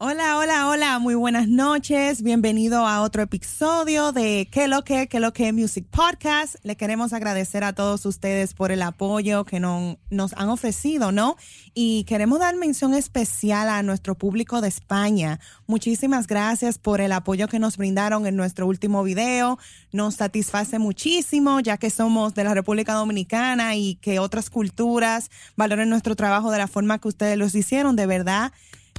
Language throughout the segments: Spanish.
Hola, hola, hola, muy buenas noches. Bienvenido a otro episodio de ¿Qué lo que? ¿Qué lo que? Music Podcast. Le queremos agradecer a todos ustedes por el apoyo que no, nos han ofrecido, ¿no? Y queremos dar mención especial a nuestro público de España. Muchísimas gracias por el apoyo que nos brindaron en nuestro último video. Nos satisface muchísimo, ya que somos de la República Dominicana y que otras culturas valoren nuestro trabajo de la forma que ustedes los hicieron. De verdad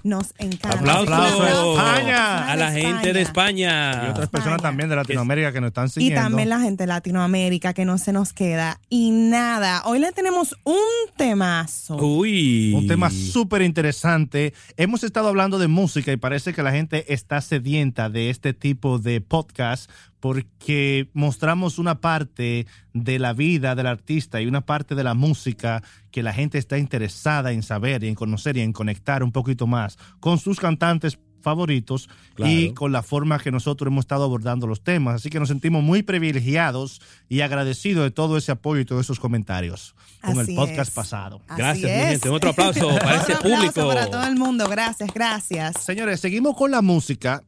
nos encanta. Aplausos a España. a la gente de España. Y otras personas España. también de Latinoamérica que nos están Y siguiendo. también la gente de Latinoamérica que no se nos queda. Y nada, hoy le tenemos un temazo. Uy. Un tema súper interesante. Hemos estado hablando de música y parece que la gente está sedienta de este tipo de podcast porque mostramos una parte de la vida del artista y una parte de la música que la gente está interesada en saber y en conocer y en conectar un poquito más con sus cantantes favoritos y Claro. con la forma que nosotros hemos estado abordando los temas. Así que nos sentimos muy privilegiados y agradecidos de todo ese apoyo y todos esos comentarios con Así el podcast es. pasado. Así Gracias, mi gente. Otro aplauso para ese Un aplauso público. para todo el mundo. Gracias, gracias. Señores, seguimos con la música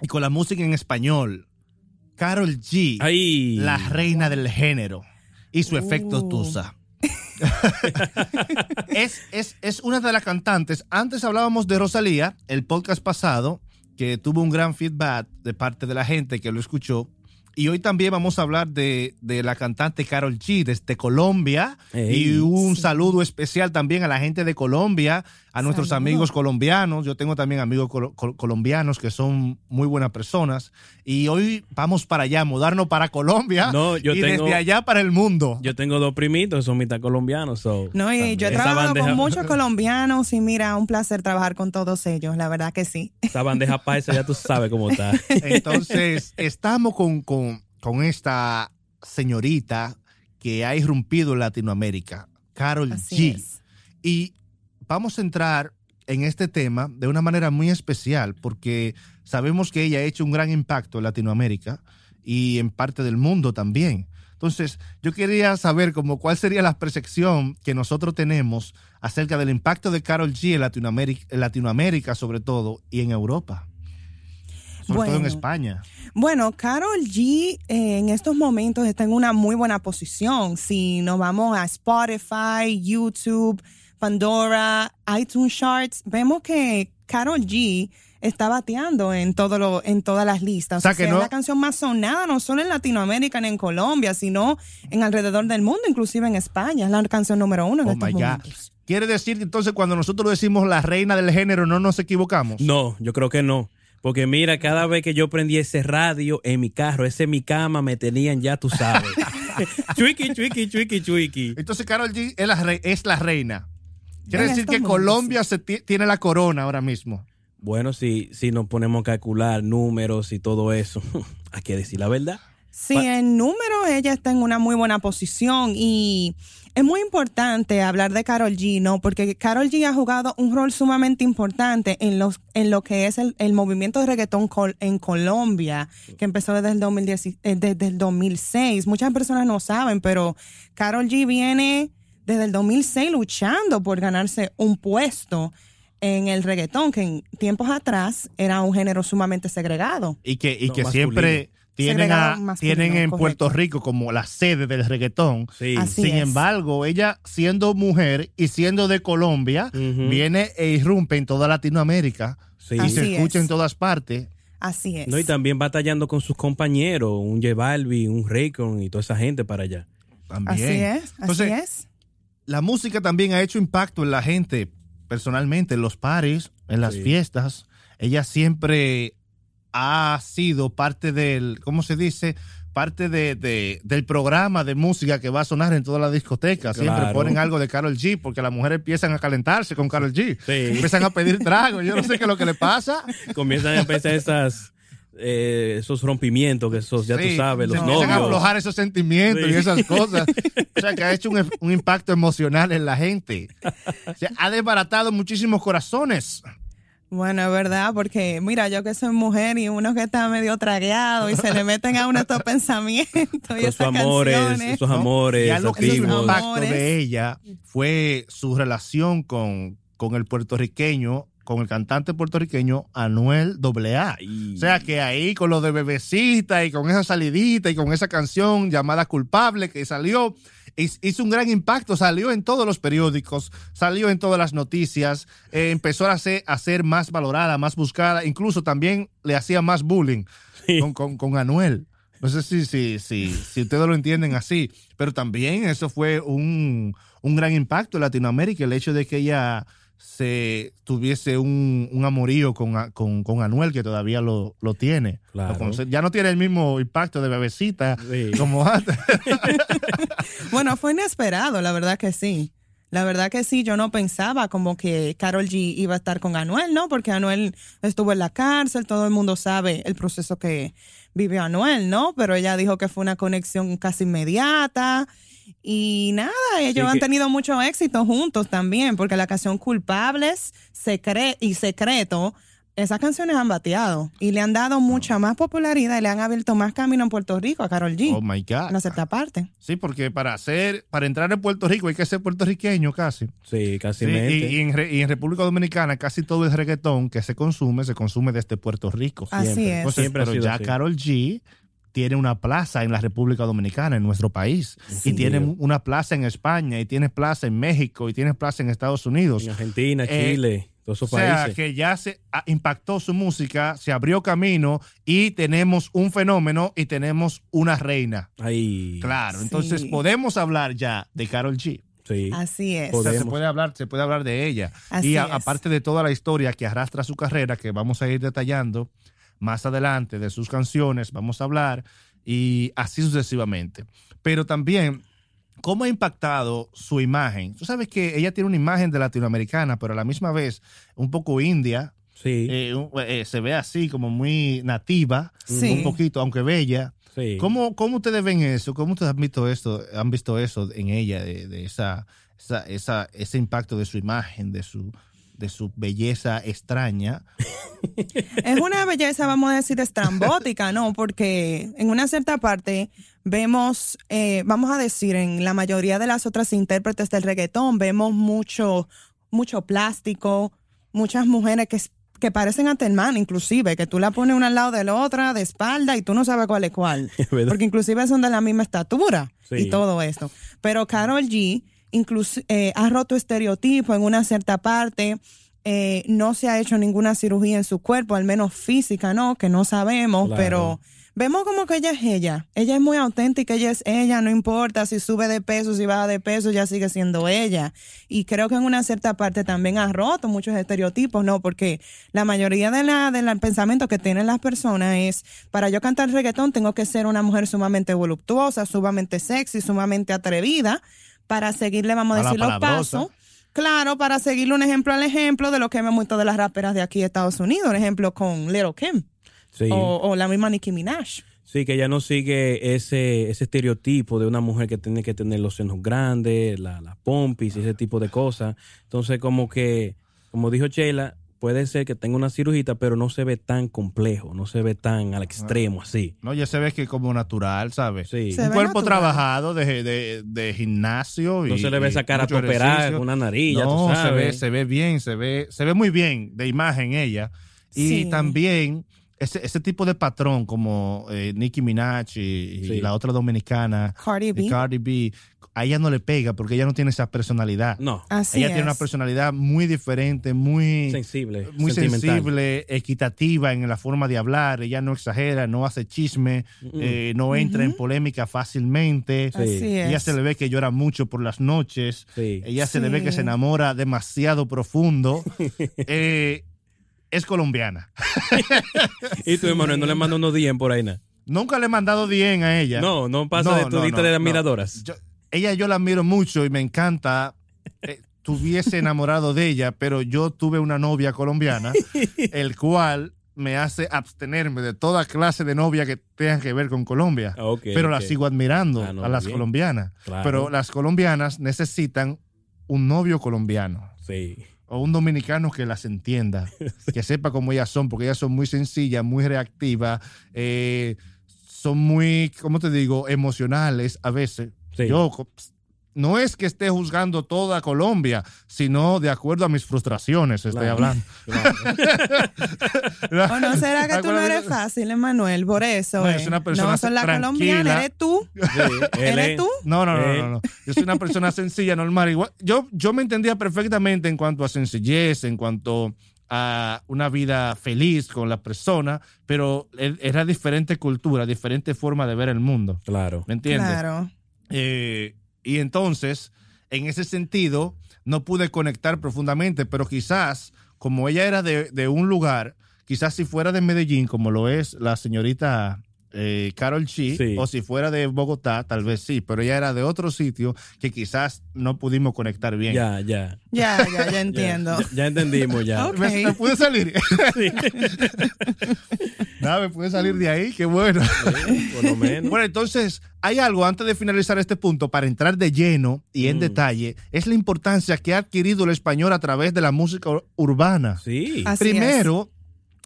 y con la música en español. Carol G, la reina del género y su efecto Uh. Tusa. es, es, es una de las cantantes. Antes hablábamos de Rosalía, el podcast pasado, que tuvo un gran feedback de parte de la gente que lo escuchó. Y hoy también vamos a hablar de, de la cantante Carol G desde Colombia. Ey. y un Sí. saludo especial también a la gente de Colombia, a nuestros Saludo. amigos colombianos. Yo tengo también amigos col- colombianos que son muy buenas personas. Y hoy vamos para allá, mudarnos para Colombia No, yo y tengo- desde allá para el mundo. Yo tengo dos primitos, son mitad colombianos. so, No, y yo he trabajado bandeja- con muchos colombianos y mira, un placer trabajar con todos ellos, la verdad que sí. Esa bandeja paisa ya tú sabes cómo está. Entonces, estamos con, con- con esta señorita que ha irrumpido en Latinoamérica, Carol Así G. es. Y vamos a entrar en este tema de una manera muy especial porque sabemos que ella ha hecho un gran impacto en Latinoamérica y en parte del mundo también. Entonces, yo quería saber como cuál sería la percepción que nosotros tenemos acerca del impacto de Carol G en Latinoamérica, en Latinoamérica sobre todo y en Europa. Sobre todo en. España. Bueno, Carol G eh, en estos momentos está en una muy buena posición. Si nos vamos a Spotify, YouTube, Pandora, iTunes Charts, vemos que Carol G está bateando en todo lo, en todas las listas. O sea, que es no- la canción más sonada no solo en Latinoamérica ni en Colombia, sino en alrededor del mundo, inclusive en España. Es la canción número uno en Oh estos my God. momentos. Quiere decir que entonces cuando nosotros decimos la reina del género no nos equivocamos. No, yo creo que no. Porque mira, cada vez que yo prendí ese radio en mi carro, ese en mi cama, me tenían ya, tú sabes. chuiki, chuiki, chuiki, chuiki. Entonces Carol G es la, re- es la reina. Quiere decir que momentos, Colombia se ti- tiene la corona ahora mismo. Bueno, si, si nos ponemos a calcular números y todo eso, hay que decir la verdad. Sí, en número ella está en una muy buena posición y es muy importante hablar de Carol G, ¿no? Porque Carol G ha jugado un rol sumamente importante en, los, en lo que es el, el movimiento de reggaetón col- en Colombia, que empezó desde el, 2010 eh, desde el 2006. Muchas personas no saben, pero Carol G viene desde el 2006 luchando por ganarse un puesto en el reggaetón, que en tiempos atrás era un género sumamente segregado. Y que, y No, que masculino. siempre tienen, a- tienen en correcto. Puerto Rico como la sede del reggaetón. Sí. Sin es. embargo, ella siendo mujer y siendo de Colombia, viene e irrumpe en toda Latinoamérica Sí. y Así se escucha es. en todas partes. Así es. No, y también batallando con sus compañeros, un J Balvin, un Raycon y toda esa gente para allá. También. Así es, así Entonces, es. La música también ha hecho impacto en la gente, personalmente, en los paris, en las Sí. fiestas. Ella siempre ha sido parte del, ¿cómo se dice? Parte de, de- del programa de música que va a sonar en todas las discotecas. Siempre ponen algo de Carol G porque las mujeres empiezan a calentarse con Carol G. Sí. Empiezan a pedir tragos. Yo no sé qué es lo que le pasa. Comienzan a empezar esas, eh, esos rompimientos que esos, ya Sí, tú sabes, se los empiezan a novios. aflojar esos sentimientos Sí. y esas cosas. O sea, que ha hecho un, un impacto emocional en la gente. O sea, ha desbaratado muchísimos corazones. Bueno, es verdad, porque mira, yo que soy mujer y uno que está medio tragueado y se le meten a uno estos pensamientos y estas amores, canciones. esos ¿no? amores. Y algo que hizo activos. impacto de ella fue su relación con, con el puertorriqueño con el cantante puertorriqueño Anuel AA. O sea que ahí con lo de bebecita y con esa salidita y con esa canción llamada Culpable que salió, hiz- hizo un gran impacto, salió en todos los periódicos, salió en todas las noticias, eh, empezó a ser, a ser más valorada, más buscada, incluso también le hacía más bullying Sí. con, con- con Anuel. No sé si, si, si, si ustedes lo entienden así, pero también eso fue un, un gran impacto en Latinoamérica, el hecho de que ella se tuviese un, un amorío con, con, con Anuel, que todavía lo, lo tiene. Claro. Lo ya no tiene el mismo impacto de bebecita Sí. como antes. Bueno, fue inesperado, la verdad que sí. La verdad que sí, yo no pensaba como que Carol G iba a estar con Anuel, ¿no? Porque Anuel estuvo en la cárcel, todo el mundo sabe el proceso que vivió Anuel, ¿no? Pero ella dijo que fue una conexión casi inmediata. Y nada, ellos han que- tenido mucho éxito juntos también, porque la canción Culpables Secre y Secreto, esas canciones han bateado y le han dado mucha más popularidad y le han abierto más camino en Puerto Rico a Carol G. Oh my God. en la cierta parte. Sí, porque para hacer, para entrar en Puerto Rico hay que ser puertorriqueño casi. Sí, casi Sí, y, y en, y en República Dominicana casi todo el reggaetón que se consume se consume desde Puerto Rico. Así Siempre. es. Entonces, Siempre ha pero ya así. Carol G tiene una plaza en la República Dominicana, en nuestro país, Sí. y tiene una plaza en España, y tiene plaza en México, y tiene plaza en Estados Unidos. En Argentina, Eh, Chile, todos esos O sea, países. que ya se ah, impactó su música, se abrió camino y tenemos un fenómeno y tenemos una reina. Ay. Claro, Sí. entonces podemos hablar ya de Carol G. Sí. Así es. O sea, se puede hablar, se puede hablar de ella. Así y a- es. aparte de toda la historia que arrastra su carrera, que vamos a ir detallando más adelante de sus canciones, vamos a hablar y así sucesivamente. Pero también, ¿cómo ha impactado su imagen? Tú sabes que ella tiene una imagen de latinoamericana, pero a la misma vez un poco india. Sí. eh, eh, se ve así como muy nativa, Sí. un poquito, aunque bella. sí. ¿Cómo, ¿Cómo ustedes ven eso? ¿Cómo ustedes han visto esto, han visto eso en ella, de, de esa, esa, esa- ese impacto de su imagen, de su, de su belleza extraña? Es una belleza, vamos a decir, estrambótica, ¿no? Porque en una cierta parte vemos, eh, vamos a decir, en la mayoría de las otras intérpretes del reggaetón, vemos mucho, mucho plástico, muchas mujeres que, que parecen a hermana, inclusive, que tú la pones una al lado de la otra, de espalda, y tú no sabes cuál es cuál. ¿Verdad? Porque inclusive son de la misma estatura Sí. y todo esto. Pero Carol G incluso, eh, ha roto estereotipos en una cierta parte. eh, no se ha hecho ninguna cirugía en su cuerpo, al menos física, ¿no? Que no sabemos, Claro. pero vemos como que ella es ella. Ella es muy auténtica, ella es ella, no importa si sube de peso, si baja de peso, ella sigue siendo ella. Y creo que en una cierta parte también ha roto muchos estereotipos, ¿no? Porque la mayoría de la, del pensamiento que tienen las personas es, para yo cantar reggaetón tengo que ser una mujer sumamente voluptuosa, sumamente sexy, sumamente atrevida, para seguirle, vamos a decir, los pasos. Claro, para seguirle un ejemplo al ejemplo de lo que vemos muchas de las raperas de aquí de Estados Unidos, un ejemplo con Little Kim Sí. o, o la misma Nicki Minaj. Sí, que ella no sigue ese, ese estereotipo de una mujer que tiene que tener los senos grandes, la, la pompis y ese tipo de cosas. Entonces, como que, como dijo Sheila, puede ser que tenga una cirugita, pero no se ve tan complejo, no se ve tan al extremo así. No, ya se ve que como natural, ¿sabes? Sí. Se Un cuerpo natural. trabajado de, de, de gimnasio. No y- se le ve esa cara con una nariz, tú No, se ve, se ve bien, se ve, se ve muy bien de imagen ella. Y Sí. también ese, ese tipo de patrón como eh, Nicki Minaj y, la otra dominicana, Cardi B. y Cardi B, a ella no le pega porque ella no tiene esa personalidad. No, Así ella es. tiene una personalidad muy diferente, muy, sensible, muy sentimental. sensible, equitativa en la forma de hablar. Ella no exagera, no hace chisme, eh, no entra en polémica fácilmente. Sí. Así es. Ella se le ve que llora mucho por las noches. Sí. Ella se le ve que se enamora demasiado profundo. Eh, es colombiana. ¿Y tu hermano no le manda unos DM por ahí, nada? Nunca le he mandado bien a ella. No, no pasa No, de tu no, de admiradoras. Yo- ella yo la admiro mucho y me encanta. Eh, tuviese enamorado de ella, pero yo tuve una novia colombiana, el cual me hace abstenerme de toda clase de novia que tengan que ver con Colombia. Ah, ok, pero la sigo admirando Ah, no, a las bien. colombianas. Claro. Pero las colombianas necesitan un novio colombiano. Sí. O un dominicano que las entienda, que sepa cómo ellas son, porque ellas son muy sencillas, muy reactivas, eh, son muy, ¿cómo te digo?, emocionales a veces. Sí. Yo no es que esté juzgando toda Colombia, sino de acuerdo a mis frustraciones estoy Claro. hablando. ¿O no será que tú no eres fácil, Emanuel? Por eso. No, eh. es una persona no son la tranquila. colombiana, eres tú. Sí, ¿Eres es- tú? No, no, no, Eh. no, no. Yo soy una persona sencilla, normal. Igual, yo, yo me entendía perfectamente en cuanto a sencillez, en cuanto a una vida feliz con la persona, pero e- era diferente cultura, diferente forma de ver el mundo. Claro. ¿Me entiendes? Claro. Eh, y entonces, en ese sentido, no pude conectar profundamente, pero quizás, como ella era de, de un lugar, quizás si fuera de Medellín, como lo es la señorita eh, Carol Chi, Sí. o si fuera de Bogotá, tal vez sí, pero ella era de otro sitio que quizás no pudimos conectar bien. Ya, ya. Ya, ya, ya entiendo. Ya, ya entendimos ya. Ok. ¿Me, me pude salir? Nada, me pude salir de ahí, qué bueno. Sí, por lo menos. Bueno, entonces, hay algo antes de finalizar este punto para entrar de lleno y en Mm. detalle, es la importancia que ha adquirido el español a través de la música ur- urbana. Sí. Así Primero,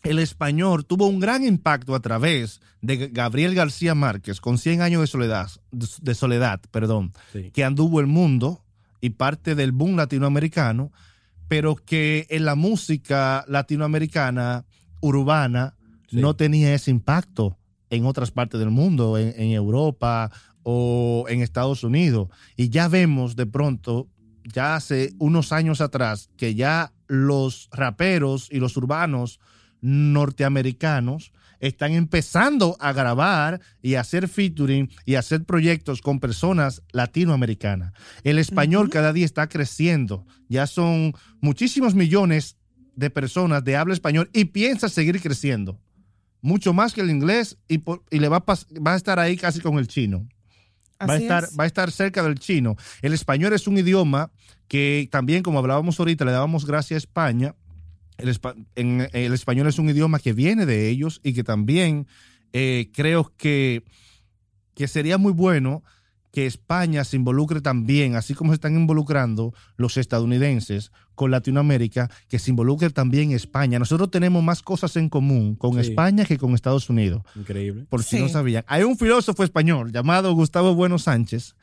el español tuvo un gran impacto a través de Gabriel García Márquez con 100 años de soledad, de soledad, perdón, sí. que anduvo el mundo y parte del boom latinoamericano, pero que en la música latinoamericana urbana Sí. no tenía ese impacto en otras partes del mundo, en, en Europa o en Estados Unidos. Y ya vemos de pronto, ya hace unos años atrás, que ya los raperos y los urbanos norteamericanos están empezando a grabar y a hacer featuring y a hacer proyectos con personas latinoamericanas. El español cada día está creciendo. Ya son muchísimos millones de personas de habla español y piensa seguir creciendo. Mucho más que el inglés y, por- y le va a, pas- va a estar ahí casi con el chino. Va a, estar, es. va a estar cerca del chino. El español es un idioma que también, como hablábamos ahorita, le dábamos gracias a España. El, espa- en- el español es un idioma que viene de ellos y que también eh, creo que, que sería muy bueno que España se involucre también, así como se están involucrando los estadounidenses con Latinoamérica, que se involucre también España. Nosotros tenemos más cosas en común con Sí. España que con Estados Unidos Increíble. por si Sí. no sabían. Hay un filósofo español llamado Gustavo Bueno Sánchez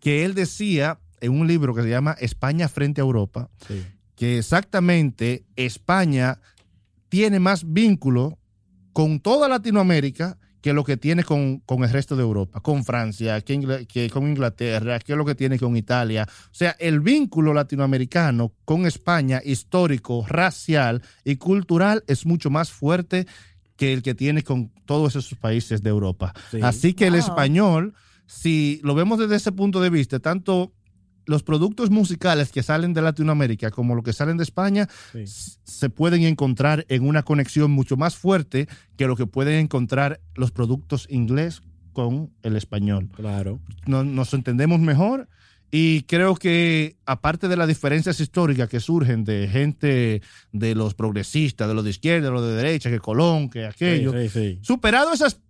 que él decía en un libro que se llama España frente a Europa Sí. Que exactamente España tiene más vínculo con toda Latinoamérica que lo que tiene con, con el resto de Europa, con Francia, que, Ingl- que con Inglaterra, que lo que tiene con Italia. O sea, el vínculo latinoamericano con España, histórico, racial y cultural, es mucho más fuerte que el que tiene con todos esos países de Europa. Sí. Así que el español, si lo vemos desde ese punto de vista, tanto los productos musicales que salen de Latinoamérica como los que salen de España Sí. se pueden encontrar en una conexión mucho más fuerte que lo que pueden encontrar los productos inglés con el español. Claro. No- nos entendemos mejor y creo que aparte de las diferencias históricas que surgen de gente de los progresistas, de los de izquierda, de los de derecha, que Colón, que aquello, sí. superado esas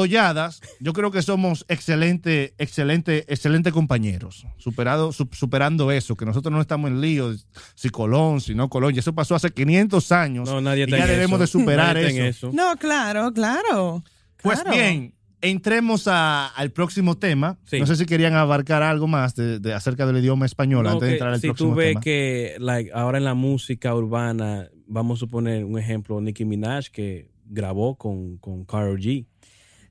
tolladas, yo creo que somos excelente, excelente, excelente compañeros. Superado, su- superando eso, que nosotros no estamos en lío, si Colón, si no Colón, y eso pasó hace 500 años. No, nadie y está ya en debemos eso. de superar eso. No, claro, claro. Pues Claro. bien, entremos a- al próximo tema. Sí. No sé si querían abarcar algo más de, de- acerca del idioma español No, antes de entrar al si próximo tú ves tema. que like, ahora en la música urbana, vamos a suponer un ejemplo, Nicki Minaj que grabó con, con Karol G.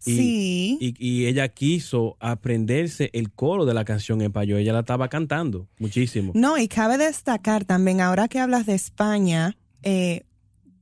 Y, sí. y, y ella quiso aprenderse el coro de la canción en español. Ella la estaba cantando muchísimo. No, y cabe destacar también, ahora que hablas de España, eh,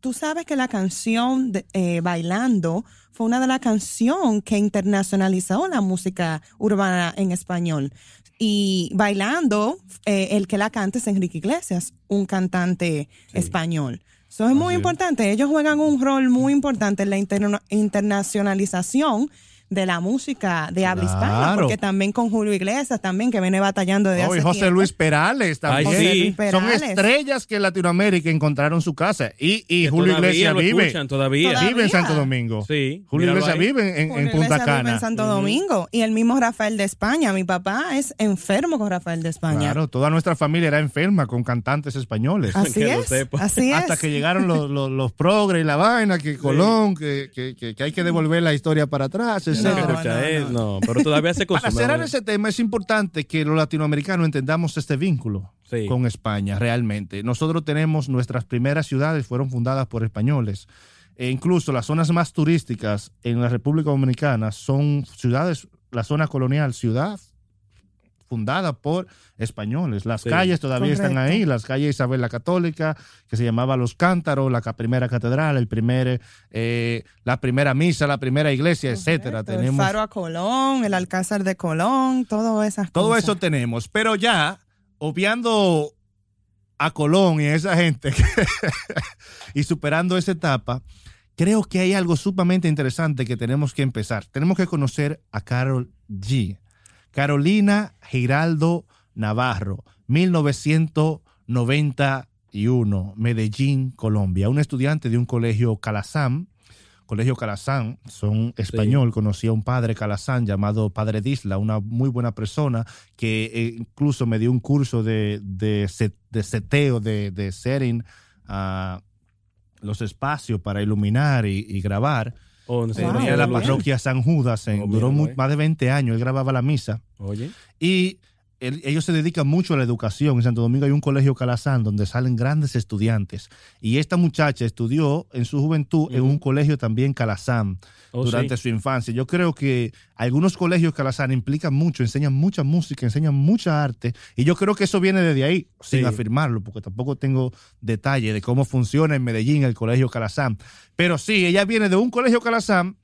tú sabes que la canción de- eh, Bailando fue una de las canciones que internacionalizó la música urbana en español. Y Bailando, eh, el que la canta es Enrique Iglesias, un cantante Sí. español. Eso es muy Así es. importante. Ellos juegan un rol muy importante en la interna- internacionalización de la música de habla hispana, Claro. porque también con Julio Iglesias, también que viene batallando desde Oh, y José tiempo. Luis Perales también. Ay, José sí. Luis Son estrellas que en Latinoamérica encontraron su casa. Y, y Julio Iglesias vive. escuchan, todavía. Todavía. Vive en Santo Domingo. Sí. Julio Iglesias vive en, en Julio Punta Iglesias vive Cana. en Santo. Domingo. Y el mismo Rafael de España. Mi papá es enfermo con Rafael de España. Claro, toda nuestra familia era enferma con cantantes españoles. Así Que lo es. sepa. Así es. Hasta que llegaron los, los, los progres y la vaina, que Colón, que, que, que- que hay que devolver la historia para atrás, etcétera. No, etcétera. escucha, no, no. no, pero todavía se consume. Para cerrar ese tema, es importante que los latinoamericanos entendamos este vínculo Sí. con España, realmente. Nosotros tenemos nuestras primeras ciudades, fueron fundadas por españoles. E incluso las zonas más turísticas en la República Dominicana son ciudades, la zona colonial, ciudad fundada por españoles. Las Sí. calles todavía están ahí, las calles Isabel la Católica, que se llamaba Los Cántaros, la primera catedral, el primer, eh, la primera misa, la primera iglesia, etcétera. Tenemos El Faro a Colón, el Alcázar de Colón, todo esas Todo cosas. eso tenemos, pero ya, obviando a Colón y a esa gente y superando esa etapa, creo que hay algo sumamente interesante que tenemos que empezar. Tenemos que conocer a Carol G. Carolina Giraldo Navarro, 1991, Medellín, Colombia. Una estudiante de un colegio Calazán. Colegio Calazán, son español, conocí a un padre Calazán llamado Padre Disla, una muy buena persona que eh, incluso me dio un curso de, de, set- de seteo, de, de setting a los espacios para iluminar y, y grabar. Oh, ¿dónde se Wow, Tenía veía la parroquia San Judas, en- duró mira, mu- güey. más de 20 años, él grababa la misa. Oye, Y el- ellos se dedican mucho a la educación. En Santo Domingo hay un colegio Calazán donde salen grandes estudiantes. Y esta muchacha estudió en su juventud en un colegio también Calazán Oh, durante sí. su infancia. Yo creo que algunos colegios Calazán implican mucho, enseñan mucha música, enseñan mucha arte. Y yo creo que eso viene desde ahí, sin Sí. afirmarlo, porque tampoco tengo detalle de cómo funciona en Medellín el colegio Calazán. Pero sí, ella viene de un colegio Calazán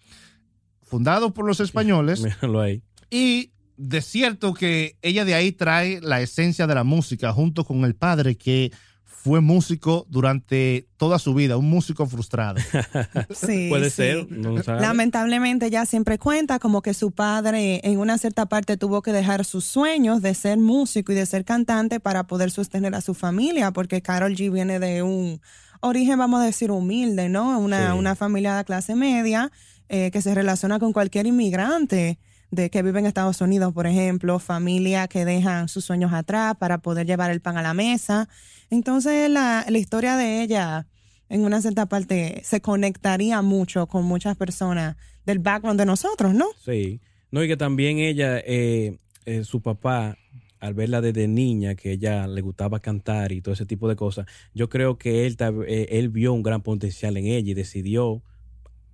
fundado por los españoles. míralo ahí. Y de cierto que ella de ahí trae la esencia de la música junto con el padre que fue músico durante toda su vida, un músico frustrado. Sí, Puede sí. ser, no. Lamentablemente ella siempre cuenta como que su padre en una cierta parte tuvo que dejar sus sueños de ser músico y de ser cantante para poder sostener a su familia, porque Carol G viene de un origen, vamos a decir, humilde, ¿no? Una, Sí. una familia de clase media eh, que se relaciona con cualquier inmigrante de que vive en Estados Unidos, por ejemplo, familia que dejan sus sueños atrás para poder llevar el pan a la mesa. Entonces la, la historia de ella en una cierta parte se conectaría mucho con muchas personas del background de nosotros, ¿no? Sí. No, y que también ella, eh, eh, su papá, al verla desde niña, que ella le gustaba cantar y todo ese tipo de cosas, yo creo que él, eh, él vio un gran potencial en ella y decidió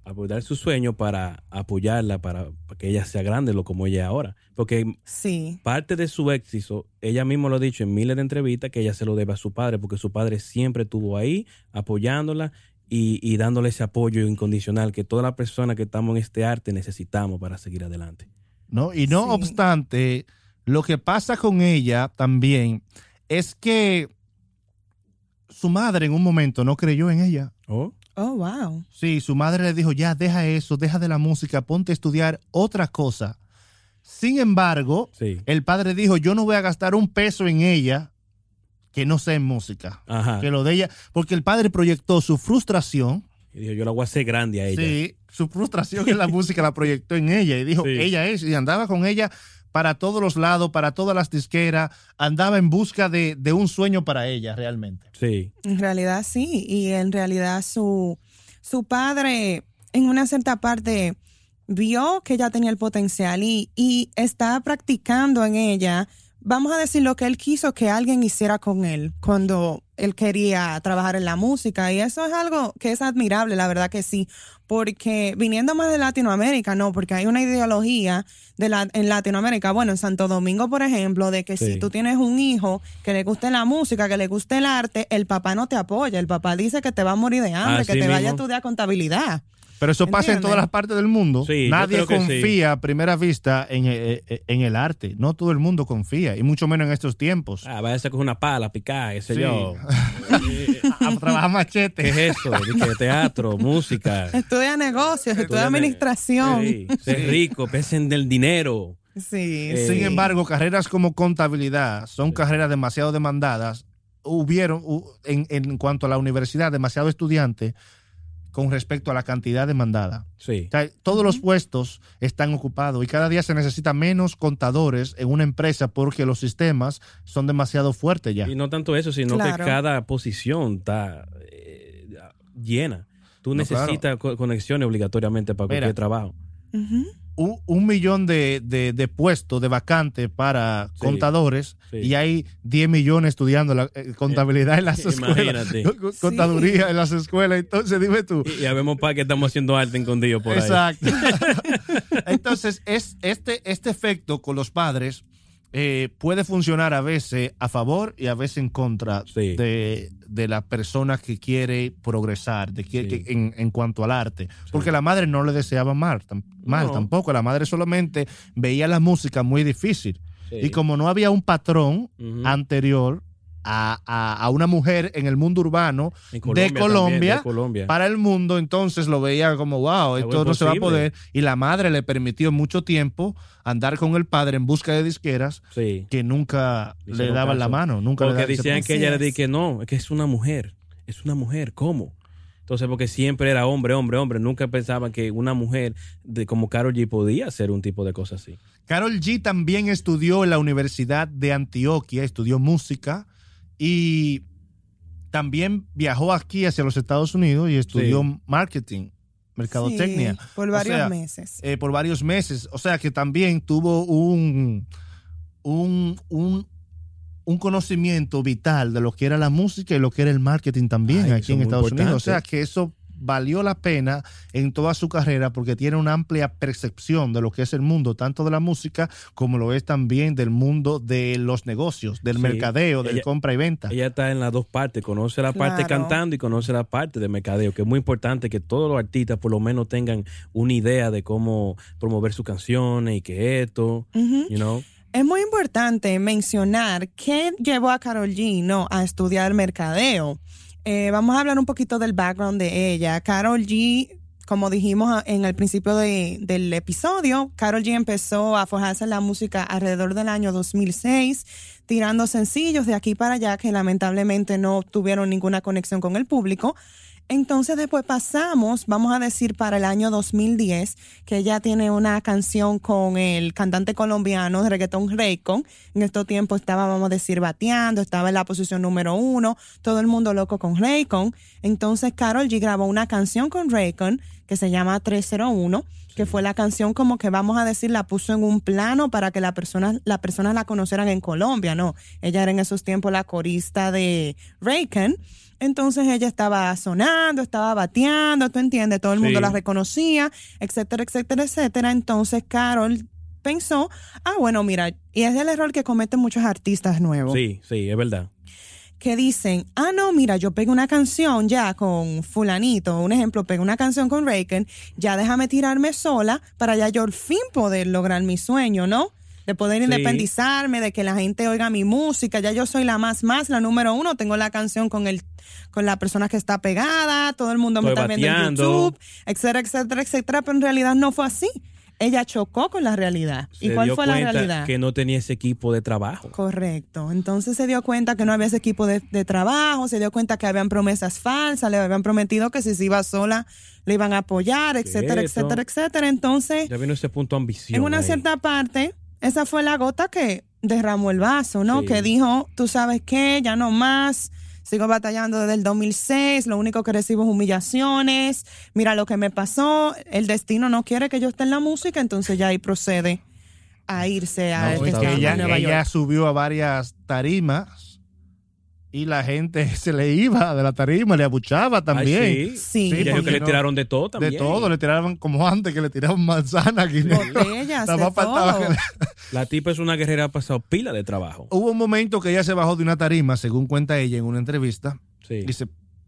abordar su sueño para apoyarla, para, para que ella sea grande, lo como ella es ahora. Porque Sí. parte de su éxito, ella misma lo ha dicho en miles de entrevistas, que ella se lo debe a su padre, porque su padre siempre estuvo ahí apoyándola y, y dándole ese apoyo incondicional que todas las personas que estamos en este arte necesitamos para seguir adelante. ¿no? Y no Sí. obstante, lo que pasa con ella también es que su madre en un momento no creyó en ella. Oh, Oh, wow. Sí, su madre le dijo, ya, deja eso, deja de la música, ponte a estudiar otra cosa. Sin embargo, sí. el padre dijo, yo no voy a gastar un peso en ella que no sea en música. Ajá. Que lo de ella, porque el padre proyectó su frustración, Y dijo, yo la voy a hacer grande a ella. sí, su frustración en la música la proyectó en ella y dijo, Sí. ella es, y andaba con ella para todos los lados, para todas las disqueras, andaba en busca de, de un sueño para ella realmente. Sí. En realidad sí, y en realidad su, su padre en una cierta parte vio que ella tenía el potencial y, y está practicando en ella, vamos a decir lo que él quiso que alguien hiciera con él cuando él quería trabajar en la música y eso es algo que es admirable, la verdad que sí, porque viniendo más de Latinoamérica, no, porque hay una ideología de la, en Latinoamérica, bueno, en Santo Domingo, por ejemplo, de que Sí. si tú tienes un hijo que le guste la música, que le guste el arte, el papá no te apoya, el papá dice que te va a morir de hambre, Así que te vaya a mismo. estudiar contabilidad. Pero eso pasa en todas las partes del mundo. Sí, Nadie sí. confía a primera vista en, eh, eh, en el arte. No todo el mundo confía, y mucho menos en estos tiempos. Ah, vaya a ser con una pala, picar, qué sé Sí. yo. a trabajar ¿Qué machete. es eso? Dije, teatro, música. Estudia negocios, estudia Estudia- administración. Sí, ser rico, pesen del dinero. Sí, Eh, Sin embargo, carreras como contabilidad son carreras demasiado demandadas. Hubieron, hu- en, en cuanto a la universidad, demasiado estudiante con respecto a la cantidad demandada. Sí. O sea, todos los puestos están ocupados y cada día se necesita menos contadores en una empresa porque los sistemas son demasiado fuertes ya. Y no tanto eso, sino Claro. que cada posición está eh, llena. Tú No, necesitas co- conexiones obligatoriamente para Mira. cualquier trabajo. Un, un millón de, de, de puestos de vacantes para Sí. contadores Sí. y hay 10 millones estudiando la, eh, contabilidad en las escuelas, Imagínate. co- contaduría en las escuelas. Entonces, dime tú. Y, y habemos para que estamos haciendo arte escondido por ahí. Exacto. Entonces, es, este, este efecto con los padres eh, puede funcionar a veces a favor y a veces en contra Sí. de, de la persona que quiere progresar de que, Sí. que- en, en cuanto al arte. Porque la madre no le deseaba mal, tam- mal No. tampoco. La madre solamente veía la música muy difícil. Y como no había un patrón anterior a, a- a una mujer en el mundo urbano de también, Colombia de Colombia. para el mundo, entonces lo veía como, wow, esto no se va a poder. Y la madre le permitió mucho tiempo andar con el padre en busca de disqueras Sí. que nunca Le le daban la mano, nunca le Porque daban ese decían que ella le Así di es. que no, es que es una mujer. Es una mujer, ¿cómo? Entonces, porque siempre era hombre, hombre, hombre. Nunca pensaban que una mujer de como Carol G podía hacer un tipo de cosas así. Carol G también estudió en la Universidad de Antioquia, estudió música y también viajó aquí hacia los Estados Unidos y estudió Sí. marketing, mercadotecnia. Sí, por O varios sea, meses. eh, por varios meses. O sea que también tuvo un, un, un, un conocimiento vital de lo que era la música y lo que era el marketing también Ay, aquí en Estados Unidos. O sea que eso valió la pena en toda su carrera porque tiene una amplia percepción de lo que es el mundo, tanto de la música como lo es también del mundo de los negocios, del Sí. mercadeo, del Ella- compra y venta. Ella está en las dos partes, conoce la parte cantando y conoce la parte de mercadeo, que es muy importante que todos los artistas por lo menos tengan una idea de cómo promover sus canciones y que esto, you know. Es muy importante mencionar qué llevó a Carol G ¿no? a estudiar mercadeo. Eh, vamos a hablar un poquito del background de ella. Carol G, como dijimos en el principio de- del episodio, Carol G empezó a forjarse la música alrededor del año 2006, tirando sencillos de aquí para allá que lamentablemente no tuvieron ninguna conexión con el público. Entonces después pasamos, vamos a decir, para el año 2010, que ella tiene una canción con el cantante colombiano de reggaetón Raycon. En estos tiempos estaba, vamos a decir, bateando, estaba en la posición número uno, todo el mundo loco con Raycon. Entonces Carol G grabó una canción con Raycon que se llama 301, que fue la canción como que vamos a decir, la puso en un plano para que la persona, las personas la conocieran en Colombia, ¿no? Ella era en esos tiempos la corista de Raycon. Entonces ella estaba sonando, estaba bateando, tú entiendes, todo el mundo la reconocía, etcétera, etcétera, etcétera. Entonces Carol pensó, ah, bueno, mira, y es el error que cometen muchos artistas nuevos, Sí, sí, es verdad. que dicen, ah, no, mira, yo pegué una canción ya con fulanito, un ejemplo, pegué una canción con Raycon, ya déjame tirarme sola para ya yo al fin poder lograr mi sueño, ¿no? De poder Sí. independizarme, de que la gente oiga mi música, ya yo soy la más más, la número uno, tengo la canción con el con la persona que está pegada, todo el mundo me está viendo en. YouTube, etcétera, etcétera, etcétera, pero en realidad no fue así. Ella chocó con la realidad. ¿Y cuál dio fue la realidad? Que no tenía ese equipo de trabajo. Correcto. Entonces se dio cuenta que no había ese equipo de, de trabajo, se dio cuenta que habían promesas falsas, le habían prometido que si se iba sola le iban a apoyar, etcétera, Quieto. etcétera, etcétera. Entonces, Ya vino ese punto ambición. en una ahí. cierta parte, esa fue la gota que derramó el vaso, ¿no? Sí. Que dijo, tú sabes qué, ya no más, sigo batallando desde el 2006, lo único que recibo es humillaciones, mira lo que me pasó, el destino no quiere que yo esté en la música, entonces ya ahí procede a irse a, No, es esta- que a ella, Nueva ella York. subió a varias tarimas y la gente se le iba de la tarima, le abuchaba también. Ay, sí. Sí. Dijo porque que le no- tiraron de todo también. De todo, le tiraban como antes, que le tiraban manzana. De más faltaba todo. que le- La tipa es una guerrera, ha pasado pila de trabajo. Hubo un momento que ella se bajó de una tarima, según cuenta ella en una entrevista, Sí. y se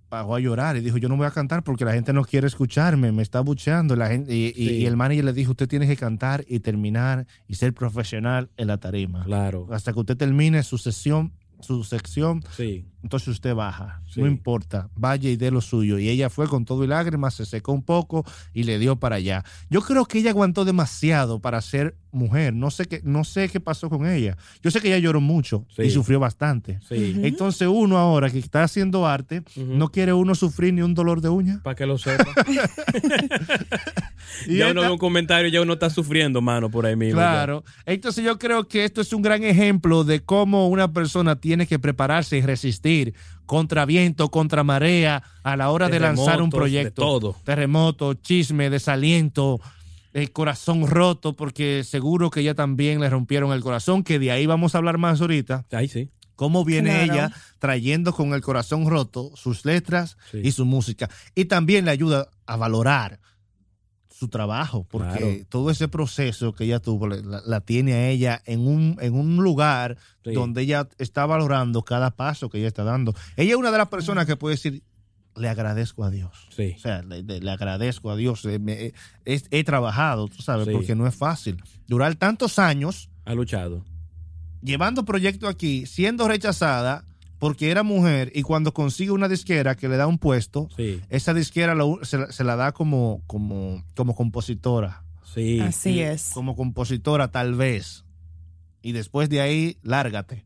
bajó a llorar y dijo, yo no voy a cantar porque la gente no quiere escucharme, me está bucheando. La gente, y, y- Sí. y el manager le dijo, usted tiene que cantar y terminar y ser profesional en la tarima. Claro. Hasta que usted termine su sesión, su sección, Sí. Entonces usted baja. Sí. No importa, vaya y dé lo suyo. Y ella fue con todo y lágrimas, se secó un poco y le dio para allá. Yo creo que ella aguantó demasiado para ser mujer. No sé qué, no sé qué pasó con ella. Yo sé que ella lloró mucho Sí. y sufrió bastante. Sí. Entonces uno ahora que está haciendo arte, no quiere uno sufrir ni un dolor de uña. Para que lo sepa. Y ya uno ve un comentario, ya uno está sufriendo, mano, por ahí mismo. ya. Claro. Entonces yo creo que esto es un gran ejemplo de cómo una persona tiene que prepararse y resistir contra viento, contra marea, a la hora de lanzar un proyecto. de todo. Terremoto, chisme, desaliento, el corazón roto, porque seguro que ella también le rompieron el corazón, que de ahí vamos a hablar más ahorita. Ahí sí. Cómo viene Claro. ella trayendo con el corazón roto sus letras Sí. y su música. Y también le ayuda a valorar su trabajo, porque Claro. todo ese proceso que ella tuvo la, la tiene a ella en un, en un lugar Sí. donde ella está valorando cada paso que ella está dando. Ella es una de las personas que puede decir, le agradezco a Dios. Sí. O sea, le, le- le agradezco a Dios. eh, me- eh, he, he trabajado, tú sabes, Sí. porque no es fácil. Durar tantos años Ha luchado. llevando proyectos aquí, siendo rechazada porque era mujer y cuando consigue una disquera que le da un puesto, Sí. esa disquera lo- se, la- se la da como, como, como compositora. Sí. Así sí. es. Como compositora tal vez. Y después de ahí, lárgate.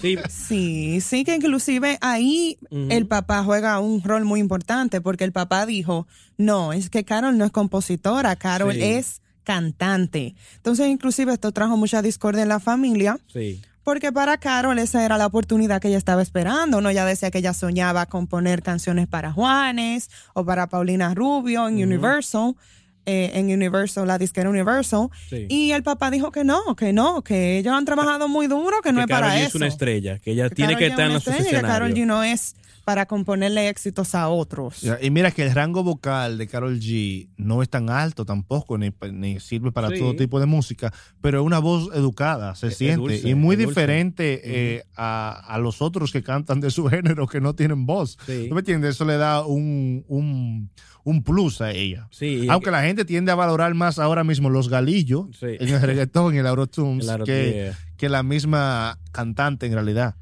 Sí. Sí, sí que inclusive ahí el papá juega un rol muy importante porque el papá dijo, no, es que Carol no es compositora, Carol Sí. es cantante. Entonces inclusive esto trajo mucha discordia en la familia Sí. Porque para Carol esa era la oportunidad que ella estaba esperando, ¿no? Ella decía que ella soñaba con poner canciones para Juanes o para Paulina Rubio en. Universal, eh, en Universal, la disquera Universal. Sí. Y el papá dijo que no, que no, que ellos han trabajado muy duro, que no es para G eso. es una estrella, que ella Que tiene Karol que estar en los que Karol G no es para componerle éxitos a otros. Y mira que el rango vocal de Carol G no es tan alto tampoco, ni, ni sirve para Sí. todo tipo de música, pero es una voz educada, se Es- es siente, dulce, y muy diferente eh, a, a los otros que cantan de su género que no tienen voz. Sí. ¿Tú me entiendes? Eso le da un, un, un plus a ella. Sí. Aunque la gente tiende a valorar más ahora mismo los galillos Sí. en el reggaetón y el autotunes El auto- que, que la misma cantante en realidad.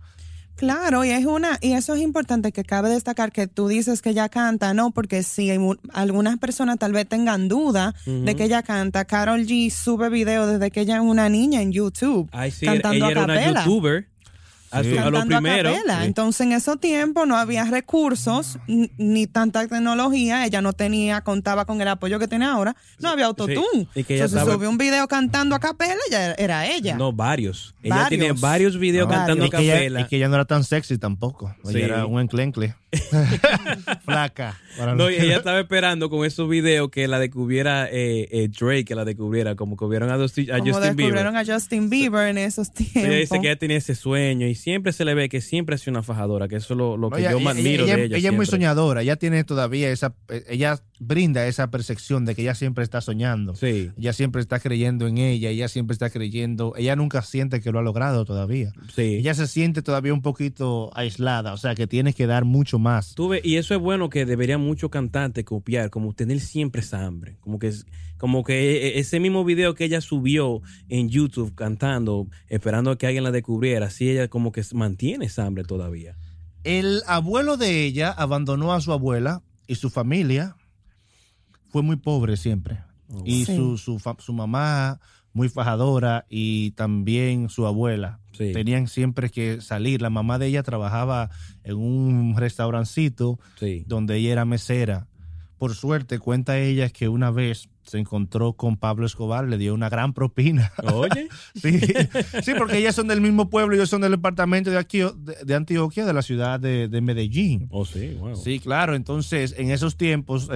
Claro, y es una, y eso es importante que cabe destacar que tú dices que ella canta, no, porque si hay mu- algunas personas tal vez tengan duda de que ella canta, Carol G sube videos desde que ella es una niña en YouTube Ay, sí, cantando ella a era una capela. youtuber. A, su- a lo cantando a primero. capela. Sí. Entonces, en esos tiempos no había recursos ni tanta tecnología. Ella no tenía, contaba con el apoyo que tiene ahora. No había autotune. Sí. Y que ella Entonces, estaba- subió un video cantando a capela, ya era- ella. No, varios. Ella Varios. tiene varios videos No. cantando a que ella, capela. y que ella no era tan sexy tampoco. Ella Sí. era un enclencle. Flaca. para No, ella estaba esperando con esos videos que la descubriera eh, eh, Drake, que la descubriera, como que vieron a, Dusty- a Como Justin Bieber. descubrieron a Justin Bieber en esos tiempos. Ella dice que ella tenía ese sueño y siempre se le ve que siempre ha sido una fajadora, que eso es lo, lo que No, ella- yo más ella- admiro ella- de ella. ella es muy soñadora. Ella tiene todavía esa. eh, Ella brinda esa percepción de que ella siempre está soñando. Sí, Ella siempre está creyendo en ella. Ella siempre está creyendo. Ella nunca siente que lo ha logrado todavía. sí. Ella se siente todavía un poquito aislada. O sea, que tiene que dar mucho más. Y eso es bueno que debería mucho cantante copiar, como tener siempre esa hambre. Como que, como que e- ese mismo video que ella subió en YouTube cantando, esperando a que alguien la descubriera, así ella como que mantiene esa hambre todavía. El abuelo de ella abandonó a su abuela y su familia fue muy pobre siempre. Y Sí. su, su, su mamá muy fajadora y también su abuela. Sí. Tenían siempre que salir. La mamá de ella trabajaba en un restaurancito Sí. donde ella era mesera. Por suerte, cuenta ella que una vez se encontró con Pablo Escobar, le dio una gran propina. Oye, Sí, sí, porque ellas son del mismo pueblo, ellos son del departamento de, aquí, de, de Antioquia, de la ciudad de, de Medellín. oh sí, wow. Sí, claro, entonces en esos tiempos, eh,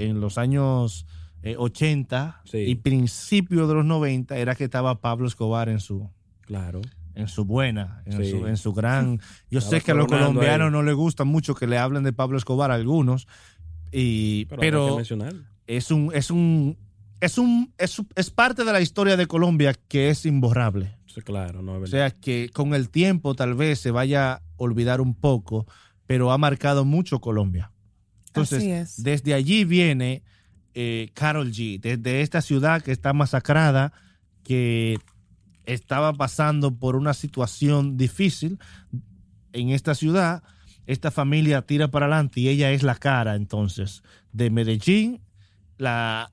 eh, en los años eh, 80 Sí. y principios de los 90, era que estaba Pablo Escobar en su, Claro. en su buena, en, Sí. su, en su gran... Yo Estaba sé que a los colombianos ahí. no les gusta mucho que le hablen de Pablo Escobar a algunos, y, Pero, mencionar. es un... Es un es, un, es, es parte de la historia de Colombia que es imborrable. Sí, claro, no es O sea que con el tiempo tal vez se vaya a olvidar un poco, pero ha marcado mucho Colombia. Entonces, Así es. desde allí viene eh, Carol G, desde esta ciudad que está masacrada, que estaba pasando por una situación difícil en esta ciudad. Esta familia tira para adelante y ella es la cara entonces de Medellín, la,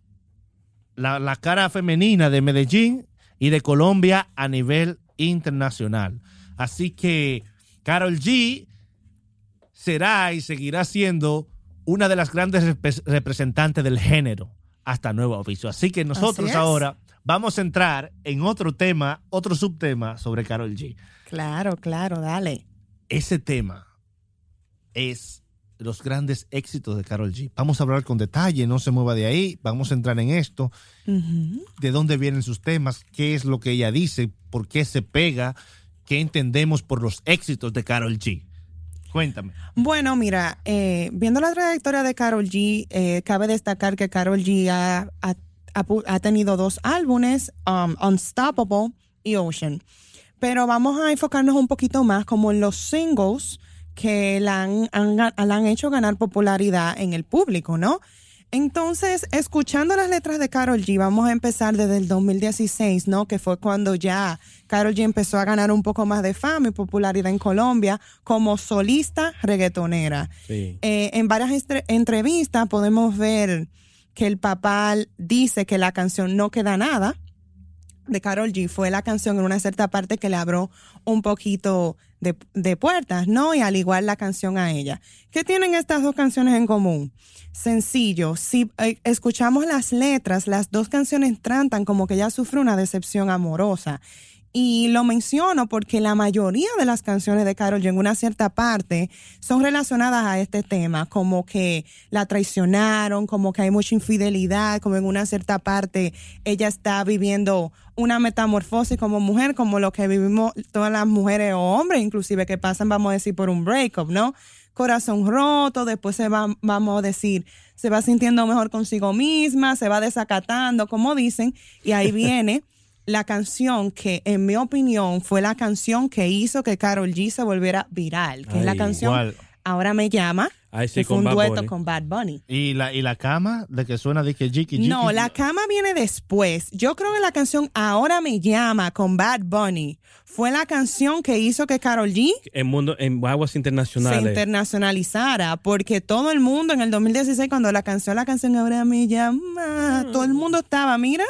la, la cara femenina de Medellín y de Colombia a nivel internacional. Así que Carol G será y seguirá siendo una de las grandes repre- representantes del género hasta nuevo aviso. Así que nosotros Así ahora vamos a entrar en otro tema, otro subtema sobre Carol G. Claro, claro, dale. Ese tema es los grandes éxitos de Carol G. Vamos a hablar con detalle, no se mueva de ahí, vamos a entrar en esto, de dónde vienen sus temas, qué es lo que ella dice, por qué se pega, qué entendemos por los éxitos de Carol G. Cuéntame. Bueno, mira, eh, viendo la trayectoria de Carol G, eh, cabe destacar que Carol G ha, ha tenido dos álbumes, um, Unstoppable y Ocean. Pero vamos a enfocarnos un poquito más como en los singles que la han, han la han hecho ganar popularidad en el público, ¿no? Entonces, escuchando las letras de Carol G, vamos a empezar desde el 2016, ¿no? Que fue cuando ya Carol G empezó a ganar un poco más de fama y popularidad en Colombia como solista reggaetonera. Sí. Eh, en varias entrevistas podemos ver que el papá dice que la canción No Queda Nada de Carol G fue la canción en una cierta parte que le abrió un poquito de, puertas, ¿no? Y al igual la canción a ella. ¿Qué tienen estas dos canciones en común? Sencillo, si eh, escuchamos las letras, las dos canciones tratan como que ella sufre una decepción amorosa. Y lo menciono porque la mayoría de las canciones de Carol G en una cierta parte son relacionadas a este tema, como que la traicionaron, como que hay mucha infidelidad, como en una cierta parte ella está viviendo una metamorfosis como mujer, como lo que vivimos todas las mujeres o hombres, inclusive que pasan, vamos a decir, por un breakup, ¿no? Corazón roto, después se va, vamos a decir, se va sintiendo mejor consigo misma, se va desacatando, como dicen, y ahí viene la canción que, en mi opinión, fue la canción que hizo que Carol G se volviera viral, que es la canción ¿cuál? Ahora me llama, Ay, sí, que fue con un Bad dueto Bunny. con Bad Bunny. ¿Y la, y la cama de que suena de que Jiki Jiki? No, la cama viene después. Yo creo que la canción Ahora me llama con Bad Bunny fue la canción que hizo que Carol G En mundo, en aguas se internacionales. internacionalizara, porque todo el mundo en el 2016 cuando la canción la canción Ahora me llama, todo el mundo estaba, mira,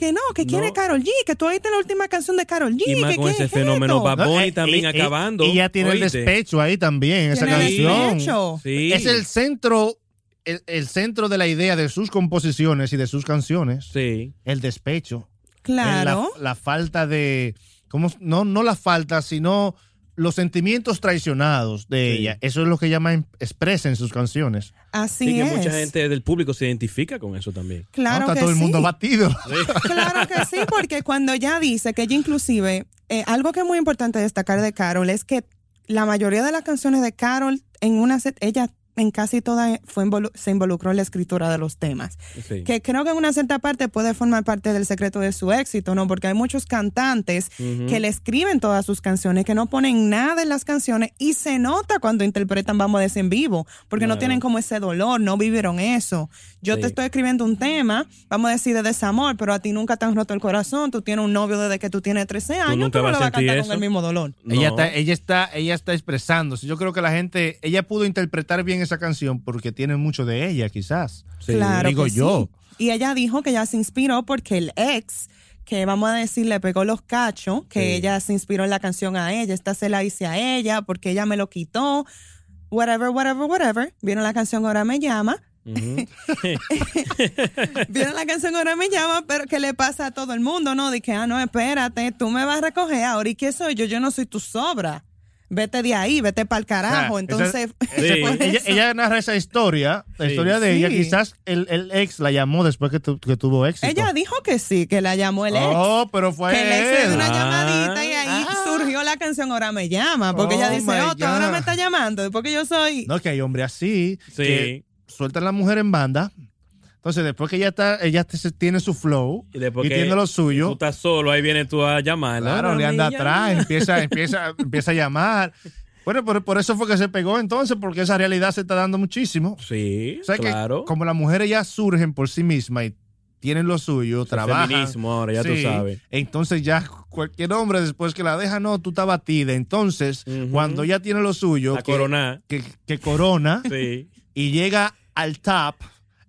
que no, que quiere No. Carol G, que tú oíste la última canción de Carol G, Y más que con qué ese es fenómeno esto? Bad No, Bunny eh, también y- y- acabando. Y ya tiene el despecho ahí también, esa Tiene canción. despecho. Sí. Es el centro, el, el centro de la idea de sus composiciones y de sus canciones. Sí. El despecho. Claro. La, la falta de. ¿cómo? No, no la falta, sino los sentimientos traicionados de Sí. ella. Eso es lo que ella más expresa en sus canciones. Así Sí, que es. mucha gente del público se identifica con eso también. Claro ¿no? Está que todo el mundo sí. batido. Claro que sí, porque cuando ella dice que ella inclusive, eh, algo que es muy importante destacar de Carol es que la mayoría de las canciones de Carol, en una set- ella en casi todas fue involu- se involucró en la escritura de los temas. Sí. Que creo que en una cierta parte puede formar parte del secreto de su éxito, ¿no? Porque hay muchos cantantes que le escriben todas sus canciones, que no ponen nada en las canciones y se nota cuando interpretan, vamos a decir, en vivo, porque no tienen como ese dolor, no vivieron eso. Yo Sí. te estoy escribiendo un tema, vamos a decir, de desamor, pero a ti nunca te han roto el corazón, tú tienes un novio desde que tú tienes 13 años, nunca tú no vas lo vas a cantar eso. con el mismo dolor. Ella está, ella está, ella está expresándose. Yo creo que la gente, ella pudo interpretar bien esa canción porque tiene mucho de ella, quizás. Sí. Claro digo que yo. sí. Y ella dijo que ella se inspiró porque el ex, que vamos a decir, le pegó los cachos, que Sí. ella se inspiró en la canción a ella, esta se la hice a ella porque ella me lo quitó, whatever, whatever, whatever. Vieron la canción Ahora me llama. Ujú. Vieron la canción Ahora me llama, pero ¿qué le pasa a todo el mundo? No, que, ah, no, espérate, tú me vas a recoger ahora. ¿Y qué soy yo? Yo no soy tu sobra. Vete de ahí, vete para el carajo. Ah, Entonces, esa- Sí. por ella, narra esa historia, la Sí. historia de ella. Quizás el, el ex la llamó después que, tu- que tuvo éxito. ella dijo que sí, que la llamó el ex. Oh, pero fue que le hizo él. una Ah. llamadita y ahí Ah. surgió la canción Ahora me llama, porque Oh ella dice, my oh, tú ahora me está llamando, porque yo soy... No, que hay hombres así Sí. que sueltan a la mujer en banda. Entonces, después que ella está, ella tiene su flow Y después y que tiene lo Tú suyo, estás solo, ahí vienes tú a llamarla. claro, le anda atrás, empieza, empieza, empieza a llamar. Bueno, por, por eso fue que se pegó entonces, porque esa realidad se está dando muchísimo. Sí, O sea que claro. como las mujeres ya surgen por sí mismas y tienen lo suyo, El trabajan. feminismo ahora, ya tú Sí, sabes. Entonces ya cualquier hombre después que la deja, no, tú estás batida. Entonces, cuando ya tiene lo suyo, que, corona. que, que corona Sí. y llega al top,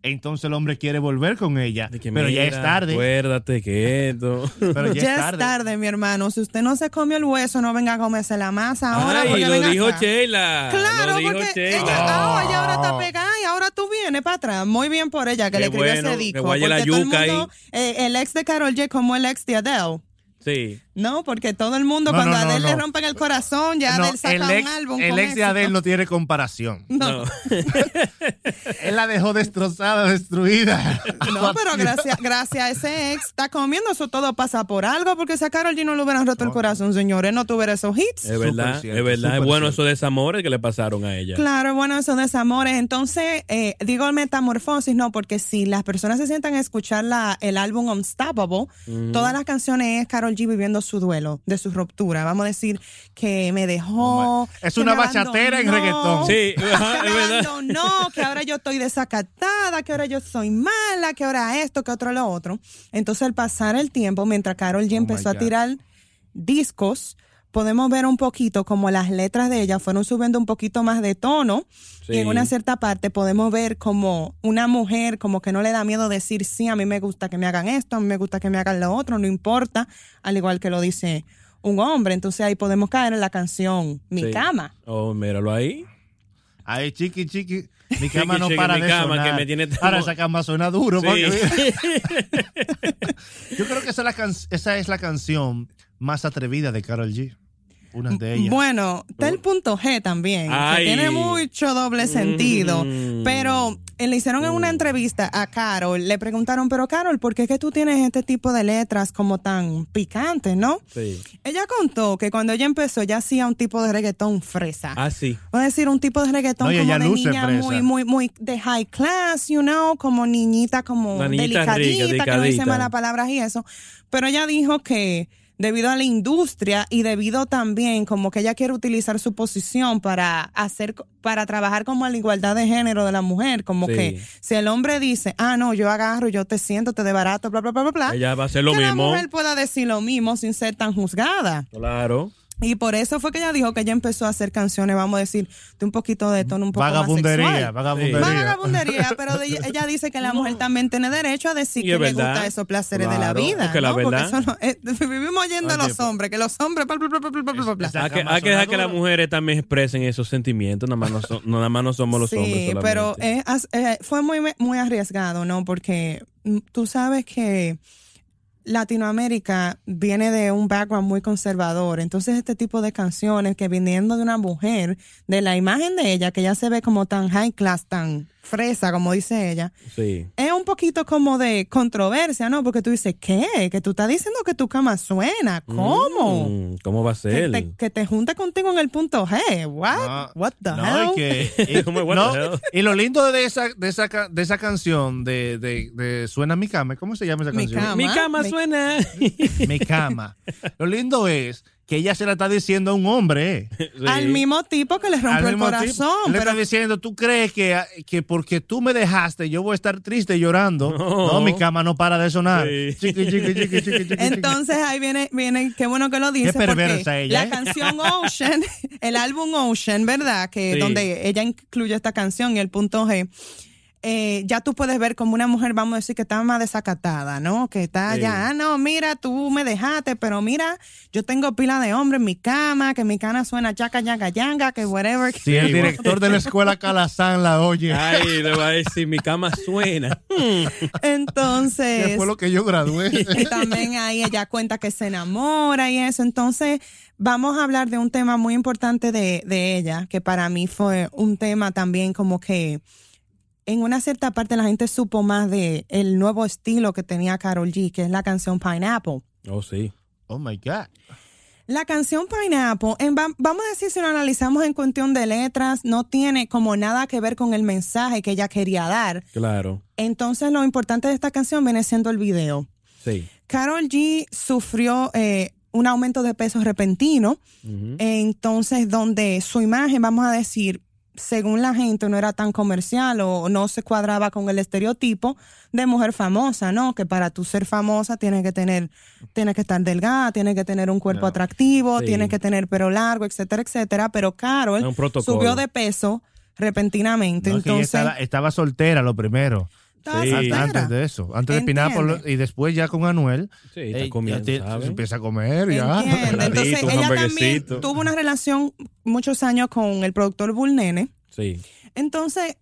entonces el hombre quiere volver con ella. De que pero ya es tarde. Acuérdate que esto. Pero ya, Ya es tarde. mi hermano. Si usted no se comió el hueso, no venga a comerse la masa ahora. Ay, lo dijo acá. Sheila. Claro, lo dijo porque Sheila. ella, ah, ella ahora Oh. está pegada y ahora tú vienes para atrás. Muy bien por ella que Qué le escribió bueno, ese que disco. la porque todo el yuca mundo, eh, el ex de Carol G como el ex de Adele. Sí. No, porque todo el mundo, No, cuando no, a no, Adele le no. rompen el corazón, ya No, Adele saca el un ex, álbum. el con ex de. Adele no tiene comparación. No. Él la dejó destrozada, destruida. No, pero gracias, gracias a ese ex está comiendo, eso todo pasa por algo, porque si a Karol G no le hubieran roto el corazón, señores, no tuviera esos hits. Es verdad, cierto, es verdad. Es bueno cierto. esos desamores que le pasaron a ella. Claro, bueno, esos desamores. Entonces, eh, digo metamorfosis, no, porque si las personas se sientan a escuchar la, el álbum Unstoppable, todas las canciones es Carol G viviendo su duelo, de su ruptura. Vamos a decir que me dejó. Es que una bachatera en reggaetón. Sí, que me abandonó, que ahora yo estoy desacatada, que ahora yo soy mala, que ahora esto, que otro lo otro. Entonces, al pasar el tiempo, mientras Carol G Oh, empezó a tirar discos, podemos ver un poquito como las letras de ella fueron subiendo un poquito más de tono. Sí. Y en una cierta parte podemos ver como una mujer como que no le da miedo decir, sí, a mí me gusta que me hagan esto, a mí me gusta que me hagan lo otro, no importa, al igual que lo dice un hombre. Entonces ahí podemos caer en la canción Mi Sí. cama. Oh, míralo ahí. Ay, chiqui, chiqui. Mi cama no chiqui, para mi de cama, sonar. que me tiene Ahora esa cama suena duro. Sí. porque- Yo creo que esa es, la can- esa es la canción más atrevida de Carol G. Una de ellas. Bueno, está el punto G también, Ay. que tiene mucho doble sentido. Mm. Pero eh, le hicieron en una entrevista a Carol, le preguntaron, pero Carol, ¿por qué es que tú tienes este tipo de letras como tan picantes, no? Sí. Ella contó que cuando ella empezó, ya hacía un tipo de reggaetón fresa. Ah, sí. Voy a decir un tipo de reggaetón No, como de niña fresa. muy, muy, muy de high class, you know, como niñita, como rica, delicadita, que no dice delicadita. malas palabras y eso. Pero ella dijo que debido a la industria y debido también como que ella quiere utilizar su posición para hacer, para trabajar como la igualdad de género de la mujer, como Sí. que si el hombre dice, ah, no, yo agarro, yo te siento, te de barato, bla, bla, bla, bla, bla. Ella va a hacer lo que la mismo. mujer pueda decir lo mismo sin ser tan juzgada. Claro. Y por eso fue que ella dijo que ella empezó a hacer canciones, vamos a decir, de un poquito de tono un poco vagabundería, más sexual. vagabundería. Vagabundería, pero de- ella dice que la mujer también tiene derecho a decir Y que le verdad. gusta esos placeres de la Claro, vida. es que la ¿no? Porque verdad- eso no- eh, vivimos oyendo a los pues- hombres, que los hombres. bla, bla, bla, Hay que, hay que dejar que las mujeres también expresen esos sentimientos, nada más no, no, nada más no somos los sí, hombres solamente. pero es eh, fue muy, muy arriesgado, ¿no? Porque mm, tú sabes que Latinoamérica viene de un background muy conservador, entonces este tipo de canciones que viniendo de una mujer, de la imagen de ella, que ya se ve como tan high class, tan fresa, como dice ella, Sí. es un poquito como de controversia, ¿no? Porque tú dices, ¿qué? Que tú estás diciendo que tu cama suena, ¿cómo? Mm, ¿Cómo va a Que ser? te, que te junte contigo en el punto G. What? No, What the no, hell? y que- y- Como, what no, the hell? y lo lindo de esa, de esa, de esa canción de, de, de Suena mi cama, ¿cómo se llama esa Mi canción? cama. Mi cama Mi- suena. Mi cama. Lo lindo es que ella se la está diciendo a un hombre. Sí. Al mismo tipo que le Al rompió el mismo corazón. Él le pero está diciendo, ¿tú crees que, que porque tú me dejaste yo voy a estar triste llorando? No. No, mi cama no para de sonar. Sí. Chiqui, chiqui, chiqui, chiqui, chiqui, chiqui. entonces ahí viene, viene, qué bueno que lo dice. perversa porque ella, la ¿eh? canción Ocean, el álbum Ocean, ¿verdad? Que Sí. donde ella incluye esta canción y el punto G. eh, ya tú puedes ver como una mujer, vamos a decir, que está más desacatada, ¿no? Que está Sí. ya, ah, no, mira, tú me dejaste, pero mira, yo tengo pila de hombre en mi cama, que mi cana suena chaca, yanga, yanga, que whatever. Si el director de la escuela Calazán la oye, Ay, le va a decir, mi cama suena. Entonces. que fue lo que yo gradué. Y también ahí ella cuenta que se enamora y eso. Entonces, vamos a hablar de un tema muy importante de, de ella, que para mí fue un tema también como que en una cierta parte la gente supo más de el nuevo estilo que tenía Carol G, que es la canción Pineapple. Oh, sí. Oh my God. La canción Pineapple, en vamos a decir, si lo analizamos en cuestión de letras, no tiene como nada que ver con el mensaje que ella quería dar. Claro. Entonces, lo importante de esta canción viene siendo el video. Sí. Carol G sufrió eh, un aumento de peso repentino, entonces donde su imagen, vamos a decir, según la gente, no era tan comercial o no se cuadraba con el estereotipo de mujer famosa, ¿no? Que para tú ser famosa tienes que tener, tienes que estar delgada, tienes que tener un cuerpo No. atractivo, Sí. tienes que tener pelo largo, etcétera, etcétera. Pero Carol subió de peso repentinamente, No, entonces estaba, estaba soltera lo primero. Sí. Antes de eso. Antes de. Pinápolis y después ya con Anuel. Sí, está ey, comiendo, ya te- ¿sabes? se empieza a comer ya. Entonces ella también tuvo una relación muchos años con el productor Bull Nene. Sí. Entonces,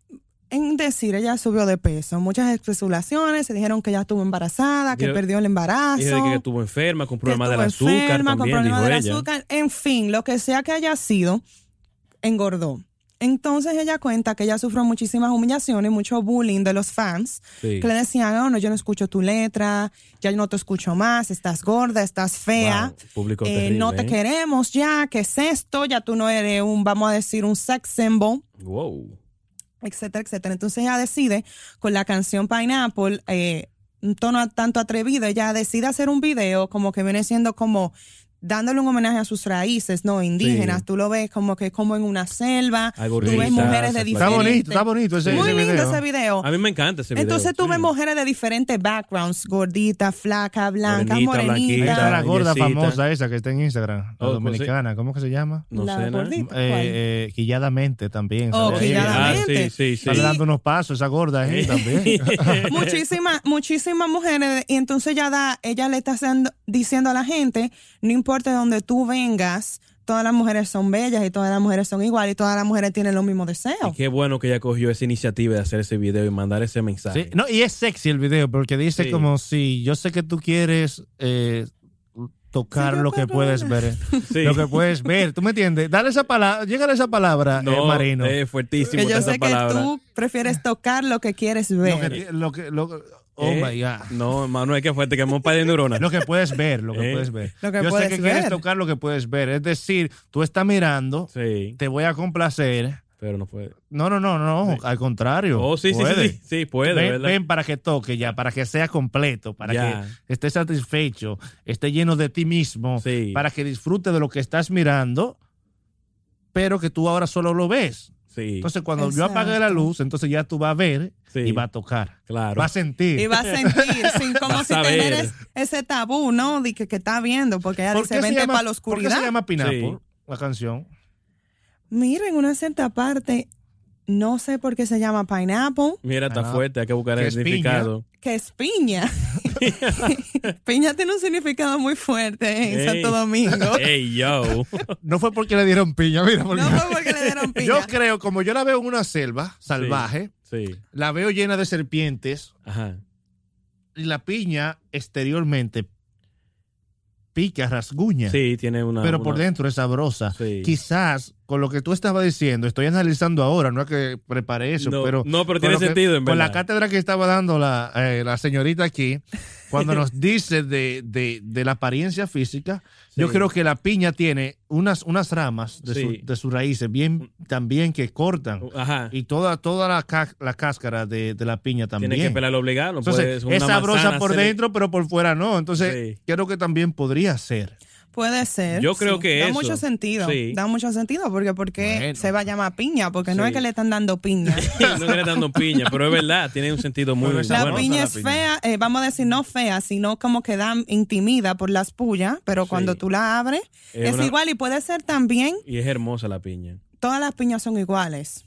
en decir, ella subió de peso. Muchas especulaciones, se dijeron que ella estuvo embarazada, que perdió el embarazo. Dijo que estuvo enferma con problemas del estuvo azúcar enferma, con problemas del azúcar. En fin, lo que sea que haya sido, engordó. Entonces ella cuenta que ella sufrió muchísimas humillaciones, mucho bullying de los fans, Sí. que le decían, oh, no, yo no escucho tu letra, ya no te escucho más, estás gorda, estás fea, Wow, público eh, terrible, no te ¿eh? queremos ya, ¿qué es esto? Ya tú no eres un, vamos a decir, un sex symbol Wow. etcétera, etcétera. Entonces ella decide con la canción Pineapple, eh, un tono tanto atrevido, ella decide hacer un video como que viene siendo como dándole un homenaje a sus raíces, no indígenas. Sí. Tú lo ves como que como en una selva, Algo tú ves mujeres de está Está diferentes. bonito, está bonito ese, Muy ese lindo video. ese video. A mí me encanta ese video. Entonces tú sí. ves mujeres de diferentes backgrounds, gordita, flaca, blanca, Morenita, morenita. blanquita. Esa es la gorda Yesita. famosa esa que está en Instagram, la Oh, ¿cómo dominicana, ¿cómo que se llama? No La sé gordita. Eh, ¿Cuál? eh, quilladamente también. Oh, ¿sabes? quilladamente. Ah, sí, sí, sí. Está dando unos pasos esa gorda ahí también. muchísimas muchísimas mujeres y entonces ella da ella le está haciendo- diciendo a la gente no importa de donde tú vengas todas las mujeres son bellas y todas las mujeres son iguales y todas las mujeres tienen los mismos deseos Y qué bueno que ella cogió esa iniciativa de hacer ese video y mandar ese mensaje. Sí, no, y es sexy el video porque dice Sí. como si yo sé que tú quieres eh, tocar Sí, lo que puedes ver. Sí. Lo que puedes ver. ¿Tú me entiendes? Dale esa palabra, llega esa palabra, No, eh, Marino. es fuertísimo que yo esa sé palabra. que tú prefieres tocar lo que quieres lo ver que, ti- lo que- lo- oh Eh, my God. No, hermano, es que fuerte, que hemos de neuronas. Lo que puedes ver, lo que Eh. puedes ver. Lo que yo sé puedes que quieres ver. tocar lo que puedes ver. Es decir, tú estás mirando, Sí, te voy a complacer. pero no puede. No, no, no, no, al contrario. Oh, sí, sí, puede. sí, sí, sí, puede, ven, ¿verdad? ven para que toque ya, para que sea completo, para Ya. que estés satisfecho, esté lleno de ti mismo, Sí. para que disfrute de lo que estás mirando, pero que tú ahora solo lo ves. Sí, Entonces, cuando yo apague la luz, entonces ya tú vas a ver Sí. y vas a tocar. claro. Vas a sentir. y vas a sentir sin como Vas si tener ese tabú no de que, que está viendo porque ella ¿Por dice vente llama- para la ¿Por qué oscuridad se llama Sí. la canción? mira en una cierta parte no sé por qué se llama pineapple Mira, está Ah, fuerte, hay que buscar que el es piña. significado. que es piña. piña tiene un significado muy fuerte en Ey. Santo Domingo. Ey, yo. No fue porque le dieron piña, mira. porque- No fue porque le dieron piña. Yo creo, como yo la veo en una selva salvaje, Sí, la veo llena de serpientes ajá. y la piña exteriormente pica, rasguña. Sí, tiene una. pero una- por dentro es sabrosa. Sí. Quizás con lo que tú estabas diciendo, estoy analizando ahora, no es que preparé eso, No, pero. no, pero tiene que- sentido, en Con la verdad. cátedra que estaba dando la, eh, la señorita aquí, cuando nos dice de, de- de la apariencia física, yo creo que la piña tiene unas, unas ramas de, Sí. su- de sus raíces bien también que cortan. Ajá. Y toda, toda la, ca- la cáscara de, de la piña también. Tiene que pelarlo obligado. Entonces, puede- es sabrosa por dentro, pero por fuera no. Entonces, Sí. creo que también podría ser. Puede ser. Yo creo que Da eso. mucho sentido. Sí. Da mucho sentido porque porque Bueno. se va a llamar piña, porque no es que le están dando piña. no que le están dando piña, pero es verdad, tiene un sentido muy La Bueno, bueno. piña la es piña. fea, eh, vamos a decir no fea, sino como que da intimida por las pullas, pero Sí. cuando tú la abres Es es, una- igual y puede ser también, Y es hermosa la piña. todas las piñas son iguales.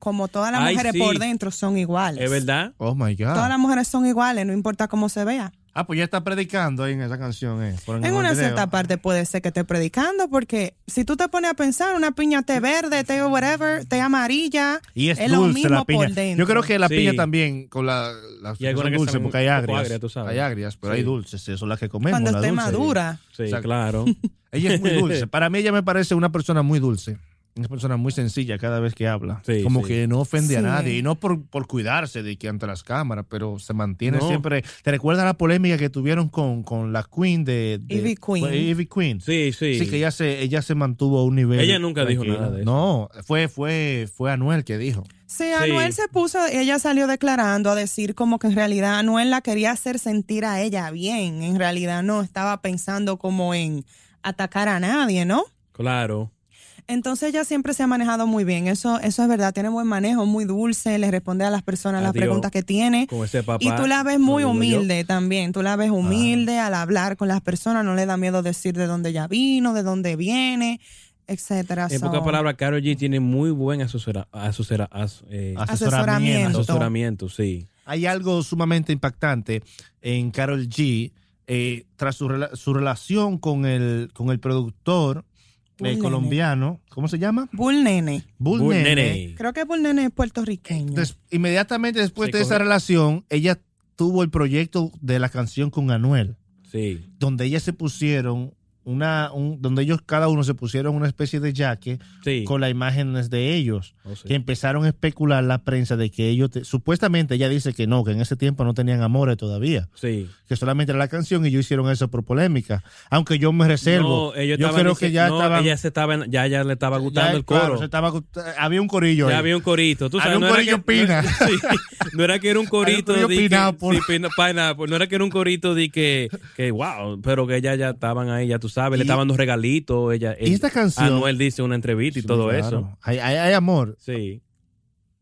Como todas las Ay, mujeres sí. por dentro son iguales. ¿Es verdad? Oh my God. Todas las mujeres son iguales, no importa cómo se vea. Ah, pues ya está predicando ahí en esa canción. Eh, por En una cierta parte puede ser que esté predicando, porque si tú te pones a pensar, una piña té verde, té whatever, té amarilla, Y es, es lo dulce mismo la piña. por dentro. Yo creo que la Sí. piña también, con la, las Y algunas dulces, porque hay agrias. agria, tú sabes. Hay agrias, pero Sí. hay dulces, eso son las que comemos. cuando la esté dulce. madura. Sí, Exacto. claro. Ella es muy dulce. Para mí ella me parece una persona muy dulce. Una persona muy sencilla cada vez que habla. Sí, Como sí. que no ofende a nadie. Y no por, por cuidarse de que ante las cámaras, pero se mantiene No. siempre. ¿Te recuerdas la polémica que tuvieron con, con la Queen de, de- Ivy Queen. Ivy Queen? Sí, sí. Sí, que ella se, ella se mantuvo a un nivel. Ella nunca dijo nada de eso. No, fue, fue, fue Anuel que dijo. Sí, Anuel se puso, ella salió declarando a decir como que en realidad Anuel la quería hacer sentir a ella bien. En realidad no estaba pensando como en atacar a nadie, ¿no? Claro. Entonces ella siempre se ha manejado muy bien. Eso, eso es verdad. Tiene buen manejo, muy dulce, le responde a las personas las preguntas que tiene. Con ese papá. Y tú la ves muy yo. humilde también. Tú la ves humilde al hablar con las personas. No le da miedo decir de dónde ella vino, de dónde viene, etcétera. En So, pocas palabras, Karol G tiene muy buen asesora, asesora- as- eh, Asesoramiento. asesoramiento, sí. Hay algo sumamente impactante en Carol G. eh, tras su, rela- su relación con el, con el productor Bull Nene. colombiano, ¿cómo se llama? Bull Nene. Bull, Bull Nene. Nene. Creo que Bull Nene es puertorriqueño. Inmediatamente después Se de esa relación, ella tuvo el proyecto de la canción con Anuel, Sí. donde ellas se pusieron una, un- donde ellos cada uno se pusieron una especie de jaque Sí. con las imágenes de ellos. Oh, sí. que empezaron a especular la prensa de que ellos, te- supuestamente ella dice que no, que en ese tiempo no tenían amores todavía, Sí. que solamente era la canción y ellos hicieron eso por polémica. Aunque yo me reservo, No, ellos yo estaban creo que ya no, estaban... ella se estaba, ya, ya le estaba gustando ya, el claro, coro. se estaba gust- había un corillo. ya había un corito. Tú Había sabes, un no, era corillo que, pina. no era que era un corito Había un corillo de que- pina- no era que era un corito de que, que wow, pero que ella ya estaban ahí, ya tú sabes, le estaban dando regalitos. Ella, y esta canción- Anuel dice una entrevista y Sí, todo claro. eso. Hay, hay- hay amor. Sí.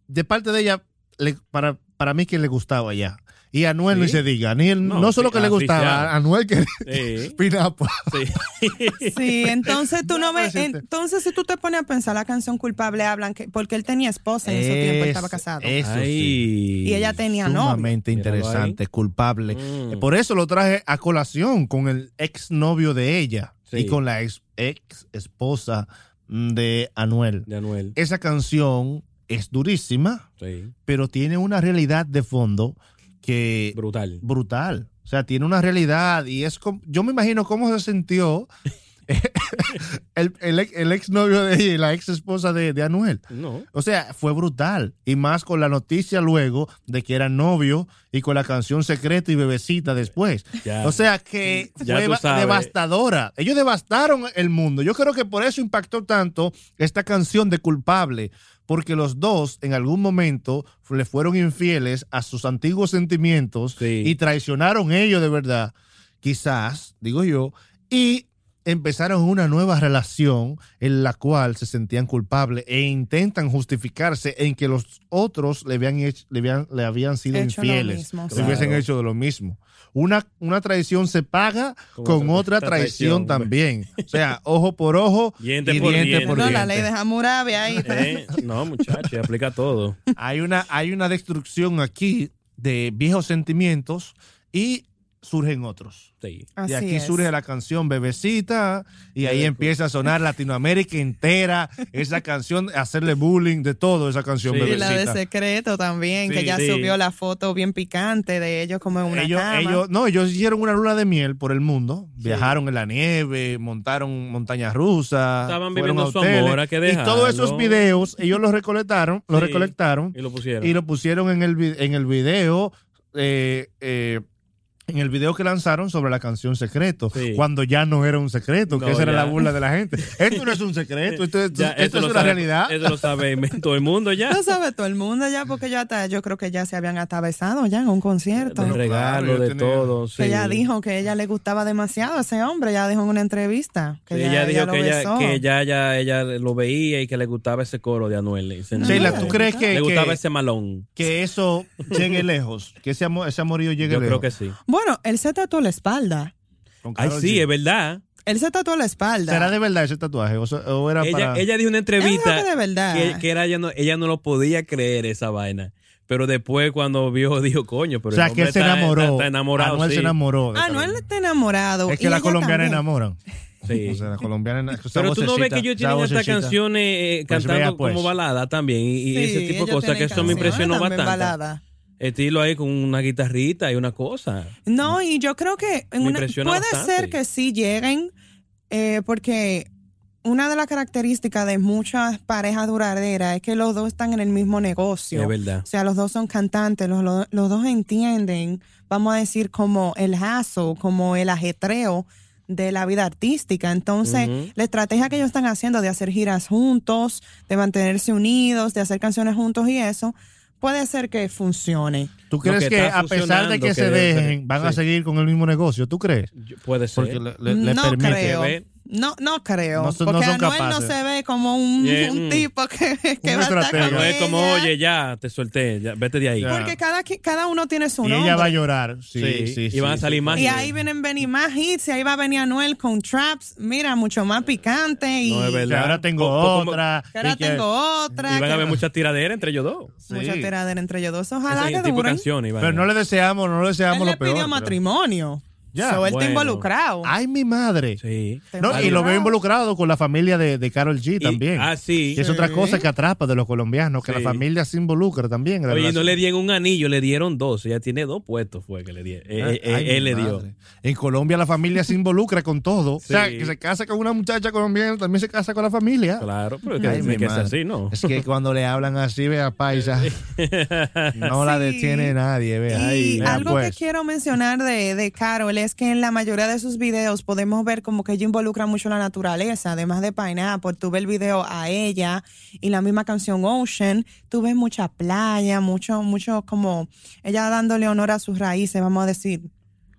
De parte de ella, le- para, para mí que le gustaba ya. Y a Anuel Sí. ni se diga. Ni el- no, No, solo que le gustaba, a Anuel que Sí. Pineapple. sí. Sí, entonces tú no No, ves, pues, entonces si tú te pones a pensar la canción culpable hablan que porque él tenía esposa en ese tiempo, estaba casado. Eso sí. Y ella tenía novio. Sumamente interesante, culpable. Mm. Por eso lo traje a colación con el ex novio de ella Sí. y con la ex, ex esposa de Anuel. De Anuel. Esa canción es durísima, Sí. pero tiene una realidad de fondo que Brutal. brutal. O sea, tiene una realidad y es como, yo me imagino cómo se sintió el, el, ex- el ex novio de ella y la ex esposa de, de Anuel. No. O sea, fue brutal. Y más con la noticia luego de que eran novios y con la canción Secreto y Bebecita después. Ya. O sea que Ya fue devastadora. Ellos devastaron el mundo. Yo creo que por eso impactó tanto esta canción de Culpable. Porque los dos en algún momento le fueron infieles a sus antiguos sentimientos Sí. y traicionaron ellos de verdad. Quizás, digo yo. Y empezaron una nueva relación en la cual se sentían culpables e intentan justificarse en que los otros le habían, hecho- le habían, le habían sido Hecho lo infieles. mismo, sí. hubiesen hecho de lo mismo. Una, una traición se paga Con con, otra- traición, traición. también. O sea, ojo por ojo Diente y por diente diente. por no, la ley de Hammurabi ahí. Eh, No, muchacho, aplica todo. Hay una, hay una destrucción aquí de viejos sentimientos y surgen otros. Sí. Así y aquí es. surge la canción Bebecita y ahí empieza a sonar Latinoamérica entera esa canción, hacerle bullying de todo esa canción Sí. Y la de Bebecita. secreto también, Sí, que ya sí. subió la foto bien picante de ellos como en una ellos, cama. ellos, no, ellos hicieron una luna de miel por el mundo, viajaron en la nieve, montaron montañas rusas, Estaban viviendo a su hoteles, amor, hay que y todos esos videos ellos los recolectaron, los recolectaron Y lo pusieron. y lo pusieron en el, en el video, eh, eh, en el video que lanzaron sobre la canción Secreto, Sí. cuando ya no era un secreto, que esa era la burla de la gente. Esto no es un secreto, esto, esto- Ya, esto es una sabe- realidad. Eso lo sabe todo el mundo ya. Lo sabe todo el mundo ya, porque ya hasta, yo creo que ya se habían hasta besado ya en un concierto. De regalo, claro, yo de tenía- todo. Sí. Que ella dijo que ella le gustaba demasiado a ese hombre, ya dijo en una entrevista. Que Sí, ya- ella dijo lo que ella, besó. que ya, ya ella lo veía y que le gustaba ese coro de Anuel. Sheila, ¿tú le crees gustaba. que, le gustaba que, ese malón. que eso llegue lejos? Que ese, amor, ese amorío llegue Yo lejos. creo que sí. Bueno, él se tatuó la espalda. Con Ay, Karol sí, G. es verdad. Él se tatuó la espalda. ¿Será de verdad ese tatuaje? ¿O, era Ella, para.? ella dijo en una entrevista que de verdad. que, que era, ella, no, ella no lo podía creer esa vaina. Pero después cuando vio, dijo, coño, pero o sea, el que él se está- enamoró. Está, está enamorado, Anuel sí. se enamoró. de Ah, está enamorado. Es que las colombianas enamoran. Sí. O sea, las colombianas. Pero tú no ves que ellos tienen vocecita. canciones eh, Pues cantando vea, pues. como balada también y, y Sí, ese tipo de cosas que eso me impresionó bastante. balada. Estilo ahí con una guitarrita y una cosa. No, y yo creo que en una- puede bastante. ser que sí lleguen, eh, porque una de las características de muchas parejas duraderas es que los dos están en el mismo negocio. Es verdad. O sea, los dos son cantantes, los, los- los dos entienden, vamos a decir, como el hazo, como el ajetreo de la vida artística. Entonces, la estrategia que ellos están haciendo de hacer giras juntos, de mantenerse unidos, de hacer canciones juntos y eso, puede ser que funcione. ¿Tú crees que a pesar de que, que se dejen, van a seguir con el mismo negocio? ¿Tú crees? Yo- Puede ser. Porque le, le- le no permite. creo. No, no creo. No son- no porque son Anuel no capaces. se ve como un, Yeah, un mm. tipo que, que Un va a estar con no es como, ella. oye, ya, te solté, ya, vete de ahí. Ya. Porque cada, cada uno tiene su Y nombre. ella va a llorar. Sí, Sí, sí, y sí, van a sí. salir más. Y ahí vienen venir más hits, y ahí va a venir Anuel con traps, mira, mucho más picante y, No es Que verdad. ahora tengo como- otra. que ahora y que- tengo otra. Y van a haber muchas tiraderas entre ellos dos. Sí. mucha tiradera entre ellos dos. Ojalá Ese que tipo duren. Iván. Pero no le deseamos, no le Él deseamos le lo peor. pidió pero- matrimonio. Ya. So, él está involucrado. Ay, mi madre. Sí. No, y lo veo involucrado. con la familia de, de Carol G Y- también. ah, sí. Que es otra cosa que atrapa de los colombianos, que Sí. la familia se involucra también. en Oye, no le dieron un anillo, le dieron dos. Ella tiene dos puestos, fue que le dieron. Eh, eh, eh, Ay, él le dio. madre. En Colombia la familia se involucra con todo. O sea, Sí. que se casa con una muchacha colombiana, también se casa con la familia. Claro, pero es que Ay, madre. así, ¿no? Es que cuando le hablan así, vea, paisa, no la Sí. detiene nadie, vea. Y algo pues. que quiero mencionar de, de Carol es que en la mayoría de sus videos podemos ver como que ella involucra mucho la naturaleza, además de Pineapple. Tú ves el video a ella y la misma canción Ocean, tú ves mucha playa, mucho, mucho como ella dándole honor a sus raíces, vamos a decir,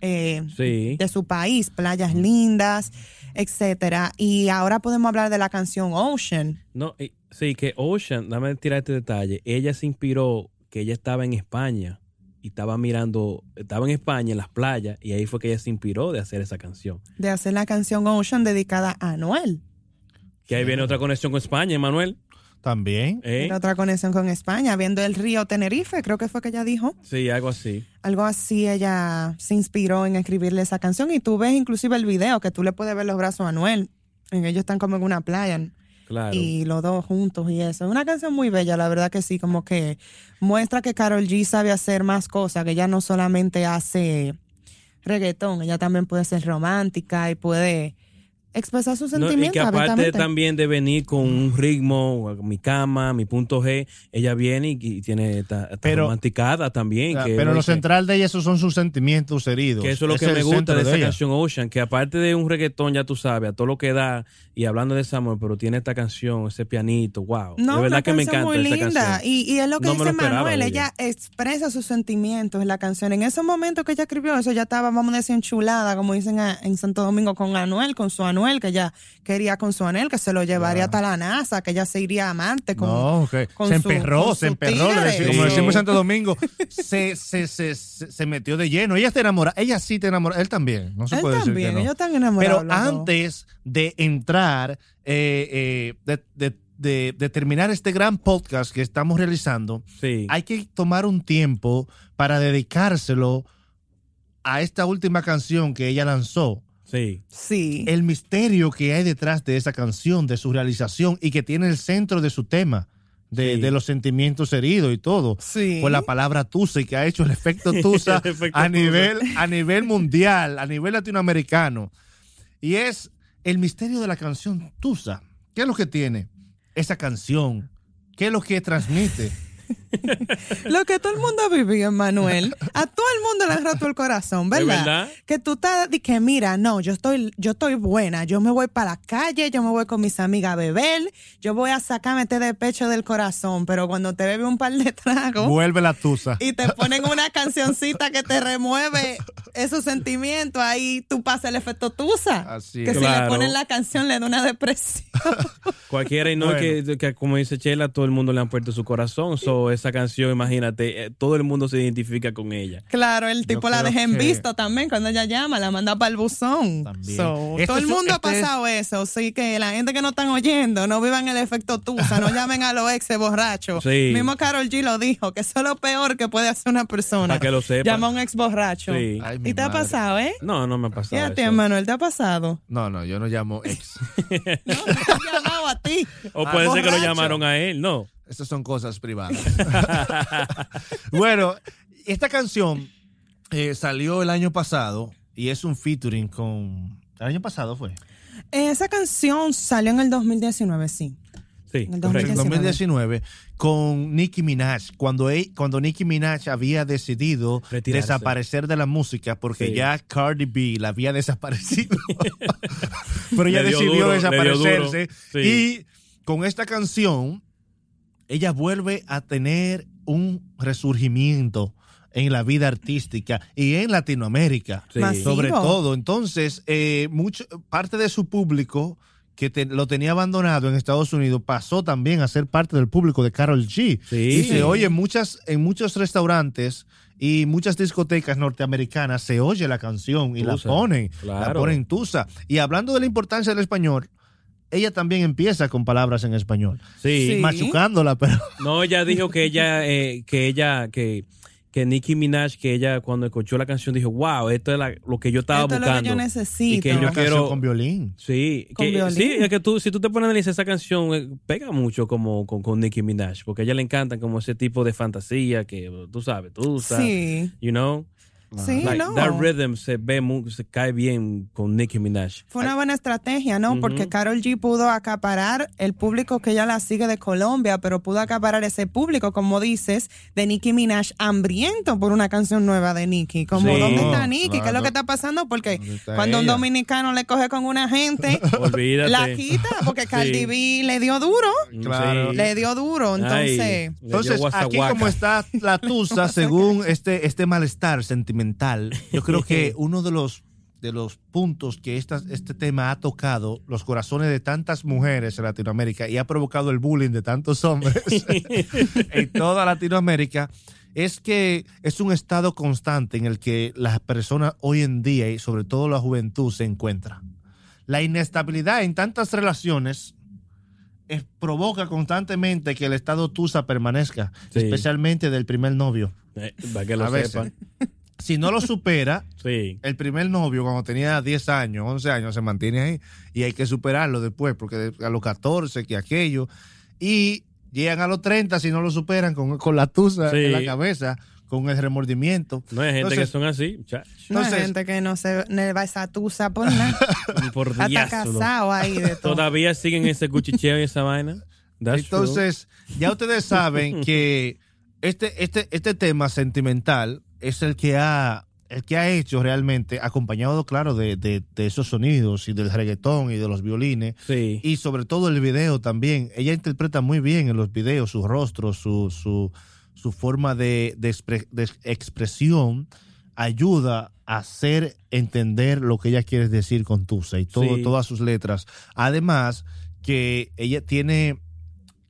eh, Sí. de su país, playas lindas, etcétera. Y ahora podemos hablar de la canción Ocean. No, y- sí, que Ocean, dame tirar este detalle. Ella se inspiró que ella estaba en España y estaba mirando, estaba en España en las playas y ahí fue que ella se inspiró de hacer esa canción. de hacer la canción Ocean dedicada a Anuel. Que ahí viene otra conexión con España, Emanuel. También. ¿Eh? Otra conexión con España, viendo el río Tenerife, creo que fue que ella dijo. Sí, algo así. Algo así ella se inspiró en escribirle esa canción y tú ves inclusive el video que tú le puedes ver los brazos a Anuel. En ellos están como en una playa Y los dos juntos y eso. Es una canción muy bella, la verdad que sí, como que muestra que Carol G sabe hacer más cosas, que ella no solamente hace reggaetón, ella también puede ser romántica y puede expresar sus No, y sentimientos que aparte también de venir con un ritmo, mi cama, mi punto G, ella viene y, y tiene esta, esta Pero- romanticada también. Que Pero lo dice- central de ella, esos son sus sentimientos heridos. Que eso es lo que me gusta de esa ella. canción Ocean, que aparte de un reggaetón, ya tú sabes, a todo lo que da, y hablando de amor, pero tiene esta canción, ese pianito, wow. No, de verdad una que me encanta muy esa linda. canción. Y, y es lo que No lo dice esperaba Manuel, ella. ella. expresa sus sentimientos en la canción. En ese momento que ella escribió eso, ya estaba, vamos a decir, enchulada, como dicen a- en Santo Domingo, con Anuel, con su Anuel, que ella quería con su Anuel, que se lo llevaría hasta la NASA, que ella se iría amante con... No, que con se su- emperró, con se su emperró, decimos- como decimos en Santo Domingo, se, se, se, se, se metió de lleno. Ella está enamorada, ella sí te enamora, él también, no se Él puede también, decir que no. ellos están enamorados. Pero antes de entrar, eh, eh, de, de- de- de terminar este gran podcast que estamos realizando, Sí. hay que tomar un tiempo para dedicárselo a esta última canción que ella lanzó. Sí. Sí. El misterio que hay detrás de esa canción, de su realización y que tiene el centro de su tema, de, Sí. de los sentimientos heridos y todo. Sí. Con la palabra Tusa y que ha hecho el efecto Tusa El efecto a, Tusa. nivel, a nivel mundial, a nivel latinoamericano. Y es el misterio de la canción Tusa. ¿Qué es lo que tiene esa canción? ¿Qué es lo que transmite? Lo que todo el mundo ha vivido, Manuel. A todo el mundo le ha roto el corazón, ¿Es ¿verdad? verdad? Que tú estás, di que mira, no, yo estoy, yo estoy buena, yo me voy para la calle, yo me voy con mis amigas a beber, yo voy a sacarme este de pecho del corazón, pero cuando te bebe un par de tragos Vuelve la Tusa. y te ponen una cancioncita que te remueve esos sentimientos, ahí tú pasas el efecto tusa. Así que es. si le ponen la canción le da una depresión. Cualquiera, y no Bueno. es que, que, como dice Chela, todo el mundo le han puesto su corazón. So, esa canción, imagínate, eh, todo el mundo se identifica con ella. Claro, el tipo la deja en que- visto también cuando ella llama, la manda para el buzón. También. So, Esto todo el es- mundo ha este es- pasado eso, así que la gente que no están oyendo, no vivan el efecto tusa, no llamen a los ex borrachos. Sí. Mismo Carol G lo dijo, que eso es lo peor que puede hacer una persona. Para que lo sepa. Llama a un ex borracho. Sí. Ay, mi y te ha pasado, ¿eh? No, no me ha pasado. Fíjate, eso. Manuel, ¿te ha pasado? No, no, yo no llamo ex. No, te han llamado a ti. O puede ser que lo llamaron a él, no. Esas son cosas privadas. bueno, esta canción eh, salió el año pasado y es un featuring con... ¿El año pasado fue? Esa canción salió en el 2019, sí. Sí, En el correcto. En 2019. 2019 con Nicki Minaj, cuando, él- cuando Nicki Minaj había decidido Retirarse. desaparecer de la música porque Sí. ya Cardi B la había desaparecido. Pero ella decidió duro, desaparecerse. Sí. Y con esta canción, ella vuelve a tener un resurgimiento en la vida artística y en Latinoamérica Sí. Sobre todo. Entonces, eh, mucho, parte de su público que te- lo tenía abandonado en Estados Unidos pasó también a ser parte del público de Carol G. Sí. Y se oye en, muchas, en muchos restaurantes y muchas discotecas norteamericanas, se oye la canción y la ponen. La claro. ponen tusa. Y hablando de la importancia del español, ella también empieza con palabras en español. Sí. Sí. Machucándola, pero... No, ella dijo que ella, eh, que ella, que, que Nicki Minaj, que ella cuando escuchó la canción dijo, wow, esto es la- lo que yo estaba Esto es lo buscando. que yo necesito. Y que yo canción quiero... con violín. Sí, Con que, violín. sí, es que tú, si tú te pones a analizar esa canción, eh, pega mucho como con, con Nicki Minaj, porque a ella le encantan como ese tipo de fantasía que tú sabes, tú sabes, Sí, you know, sí, like no. that rhythm se ve mu- se cae bien con Nicki Minaj. Fue una buena estrategia, ¿no? Porque Carol G pudo acaparar el público que ya la sigue de Colombia, pero pudo acaparar ese público, como dices, de Nicki Minaj, hambriento por una canción nueva de Nicki. Como, Sí. ¿dónde está Nicki? ¿Qué es lo que está pasando? Porque ¿Dónde está cuando un dominicano le coge con una gente, Olvídate. la quita, porque Cardi Sí. B le dio duro. Claro. Sí. Le dio duro, entonces... Ay, le dio Entonces, aquí como está la tusa, según este, este malestar sentimental, yo creo que uno de los de los puntos que esta- este tema ha tocado los corazones de tantas mujeres en Latinoamérica y ha provocado el bullying de tantos hombres en toda Latinoamérica es que es un estado constante en el que las personas hoy en día y sobre todo la juventud se encuentra. La inestabilidad en tantas relaciones es- provoca constantemente que el estado tusa permanezca, Sí. especialmente del primer novio. Eh, para que lo A sepan. Si no lo supera, Sí. el primer novio cuando tenía 10 años, 11 años, se mantiene ahí y hay que superarlo después, porque a los 14, que aquello, y llegan a los 30 si no lo superan con, con la tusa Sí. en la cabeza, con el remordimiento. No hay gente Entonces- que son así, muchachos. No hay Entonces- gente que no se le va esa tusa por nada. Por Hasta casado ahí de todo. Todavía siguen ese cuchicheo y esa vaina. That's Entonces, ya ustedes saben que este, este, este tema sentimental es el que ha el que ha hecho realmente, acompañado, claro, de, de- de esos sonidos y del reggaetón y de los violines. Sí. y sobre todo el video también. Ella interpreta muy bien en los videos su rostro, su, su, su forma de, de expre- de expresión, ayuda a hacer entender lo que ella quiere decir con Tusa y todo, Sí. todas sus letras. Además, que ella tiene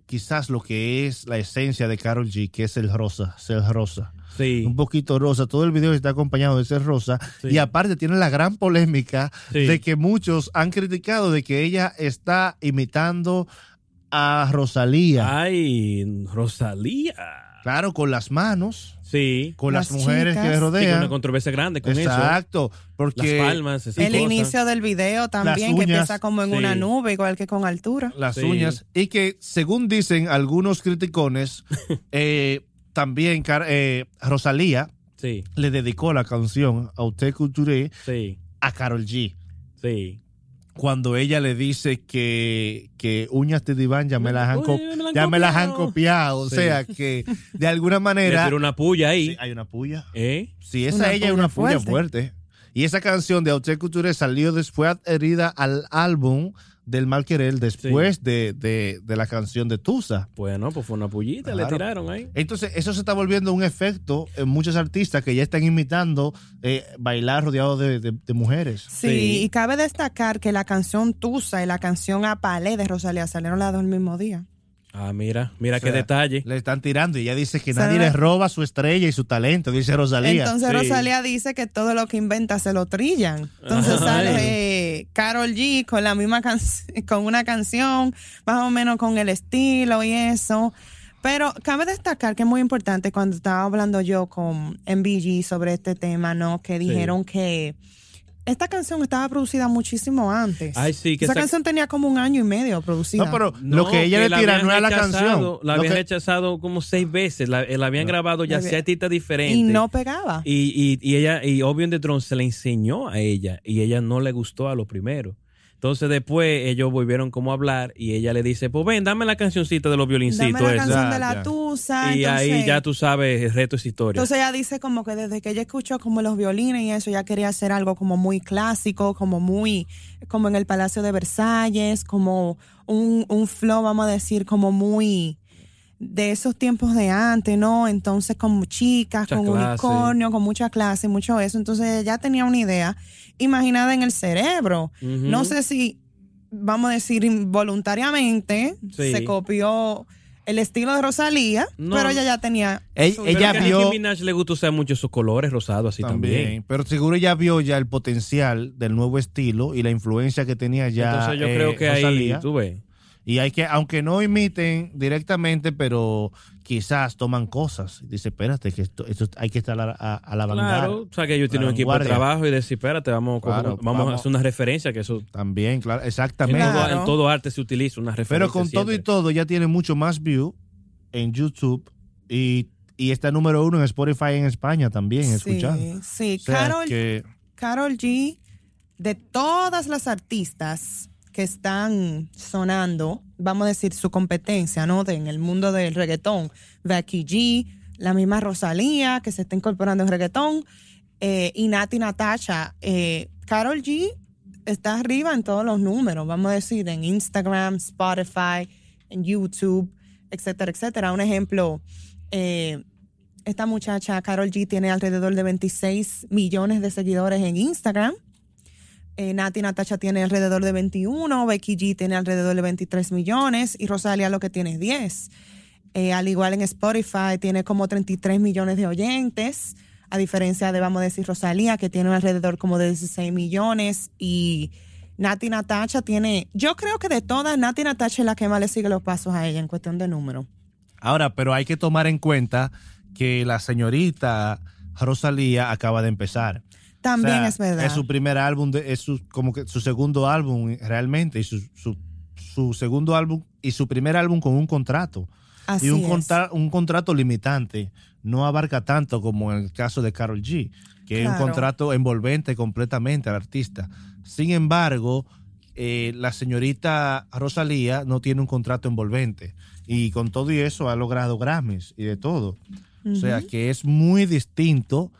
quizás lo que es la esencia de Carol G, que es el rosa, ser rosa. Sí. Un poquito rosa. Todo el video está acompañado de ser rosa. Sí. Y aparte tiene la gran polémica Sí. de que muchos han criticado de que ella está imitando a Rosalía. Ay, Rosalía. Claro, con las manos, Sí. con las, Las mujeres chicas. que le Sí, con rodean. una controversia grande con eso. Exacto. Las Porque palmas, esas El cosas. inicio del video también, que empieza como en sí. una nube, igual que con altura. las Sí. uñas. Y que según dicen algunos criticones, eh, también eh, Rosalía Sí, le dedicó la canción a Usted Couture sí, a Carol G. sí. Cuando ella le dice que, que uñas de diván ya me las han, Uy, co- me la han ya me las han copiado. O sea que de alguna manera tiró una puya ahí. Sí, hay una puya. ¿Eh? Sí, esa Una ella es una puya fuerte. fuerte. Y esa canción de Auté Couture salió después adherida al álbum del Mal Querer después de, de- de la canción de Tusa. Bueno, pues fue una pullita, le tiraron ahí. Entonces, eso se está volviendo un efecto en muchos artistas que ya están imitando eh, bailar rodeados de, de- de mujeres. Sí, Sí. y cabe destacar que la canción Tusa y la canción Apalé de Rosalía salieron las dos el mismo día. Ah, mira, mira O sea, qué detalle. Le están tirando y ella dice que O sea, nadie le roba su estrella y su talento, dice Rosalía. Entonces Sí. Rosalía dice que todo lo que inventa se lo trillan. Entonces Ay. sale eh, Carol G con la misma canción, con una canción, más o menos con el estilo y eso. Pero cabe destacar que es muy importante cuando estaba hablando yo con MBG sobre este tema, ¿no? Que dijeron que esta canción estaba producida muchísimo antes. Ay, sí, que esa esa- canción tenía como un año y medio producida. No, pero lo que ella le tira no es la canción. La habían que- rechazado como seis veces. La, la habían grabado ya La artistas diferentes. y no pegaba. Y, y, y ella, y Obvio de Tron se le enseñó a ella y ella no le gustó a lo primero. Entonces después ellos volvieron como a hablar y ella le dice, pues ven, dame la cancioncita de los violincitos. Dame la esa". canción Ya, de la ya. Tusa. Y ahí ya tú sabes, el reto es historia. Entonces ella dice como que desde que ella escuchó como los violines y eso, ya quería hacer algo como muy clásico, como muy, como en el Palacio de Versalles, como un, un flow, vamos a decir, como muy de esos tiempos de antes, ¿no? Entonces con chicas, Mucha con clase. unicornio, con mucha clase, mucho eso. Entonces ella tenía una idea imaginada en el cerebro. No sé si, vamos a decir, involuntariamente Sí. se copió el estilo de Rosalía, No. pero ella ya tenía... Ella- Pero que a vio- Nicki Minaj le gusta usar mucho esos colores rosados así también. También, pero seguro ella vio ya el potencial del nuevo estilo y la influencia que tenía ya Entonces yo eh, creo que Rosalía. ahí, tú ves. Y hay que, aunque no imiten directamente, pero quizás toman cosas. Dice, espérate, que esto, esto hay que estar a, a- a la vanguardia. Claro, o sea que ellos tienen un equipo de trabajo y decir, espérate, vamos, Claro, vamos, a vamos. hacer una referencia que eso También, claro, en, exactamente. todo, en todo arte se utiliza una referencia. Pero con todo y todo, ya tiene mucho más view en YouTube y, y está número uno en Spotify en España también, escuchando. Sí, sí. O sea, Carol, que Carol G, de todas las artistas que están sonando, vamos a decir su competencia, ¿no? En el mundo del reggaetón, Becky G, la misma Rosalía, que se está incorporando en reggaetón, eh, y Nati Natasha. Eh, Carol G está arriba en todos los números, vamos a decir, en Instagram, Spotify, en YouTube, etcétera, etcétera. Un ejemplo, eh, esta muchacha, Carol G, tiene alrededor de 26 millones de seguidores en Instagram. Eh, Nati Natasha tiene alrededor de 21, Becky G tiene alrededor de 23 millones y Rosalia lo que tiene es 10. Eh, al igual en Spotify tiene como 33 millones de oyentes, a diferencia de, vamos a decir, Rosalía, que tiene alrededor como de 16 millones y Nati Natasha tiene, yo creo que de todas, Nati Natasha es la que más le sigue los pasos a ella en cuestión de número. ahora, pero hay que tomar en cuenta que la señorita Rosalía acaba de empezar. También O sea, es verdad. Es su primer álbum, de- es su, como que su segundo álbum realmente, y su, su, su segundo álbum y su primer álbum con un contrato. Así y un, es. contra- un contrato limitante. No abarca tanto como en el caso de Carol G, que es un contrato envolvente completamente al artista. Sin embargo, eh, la señorita Rosalía no tiene un contrato envolvente. Y con todo y eso ha logrado Grammys y de todo. O sea que es muy distinto.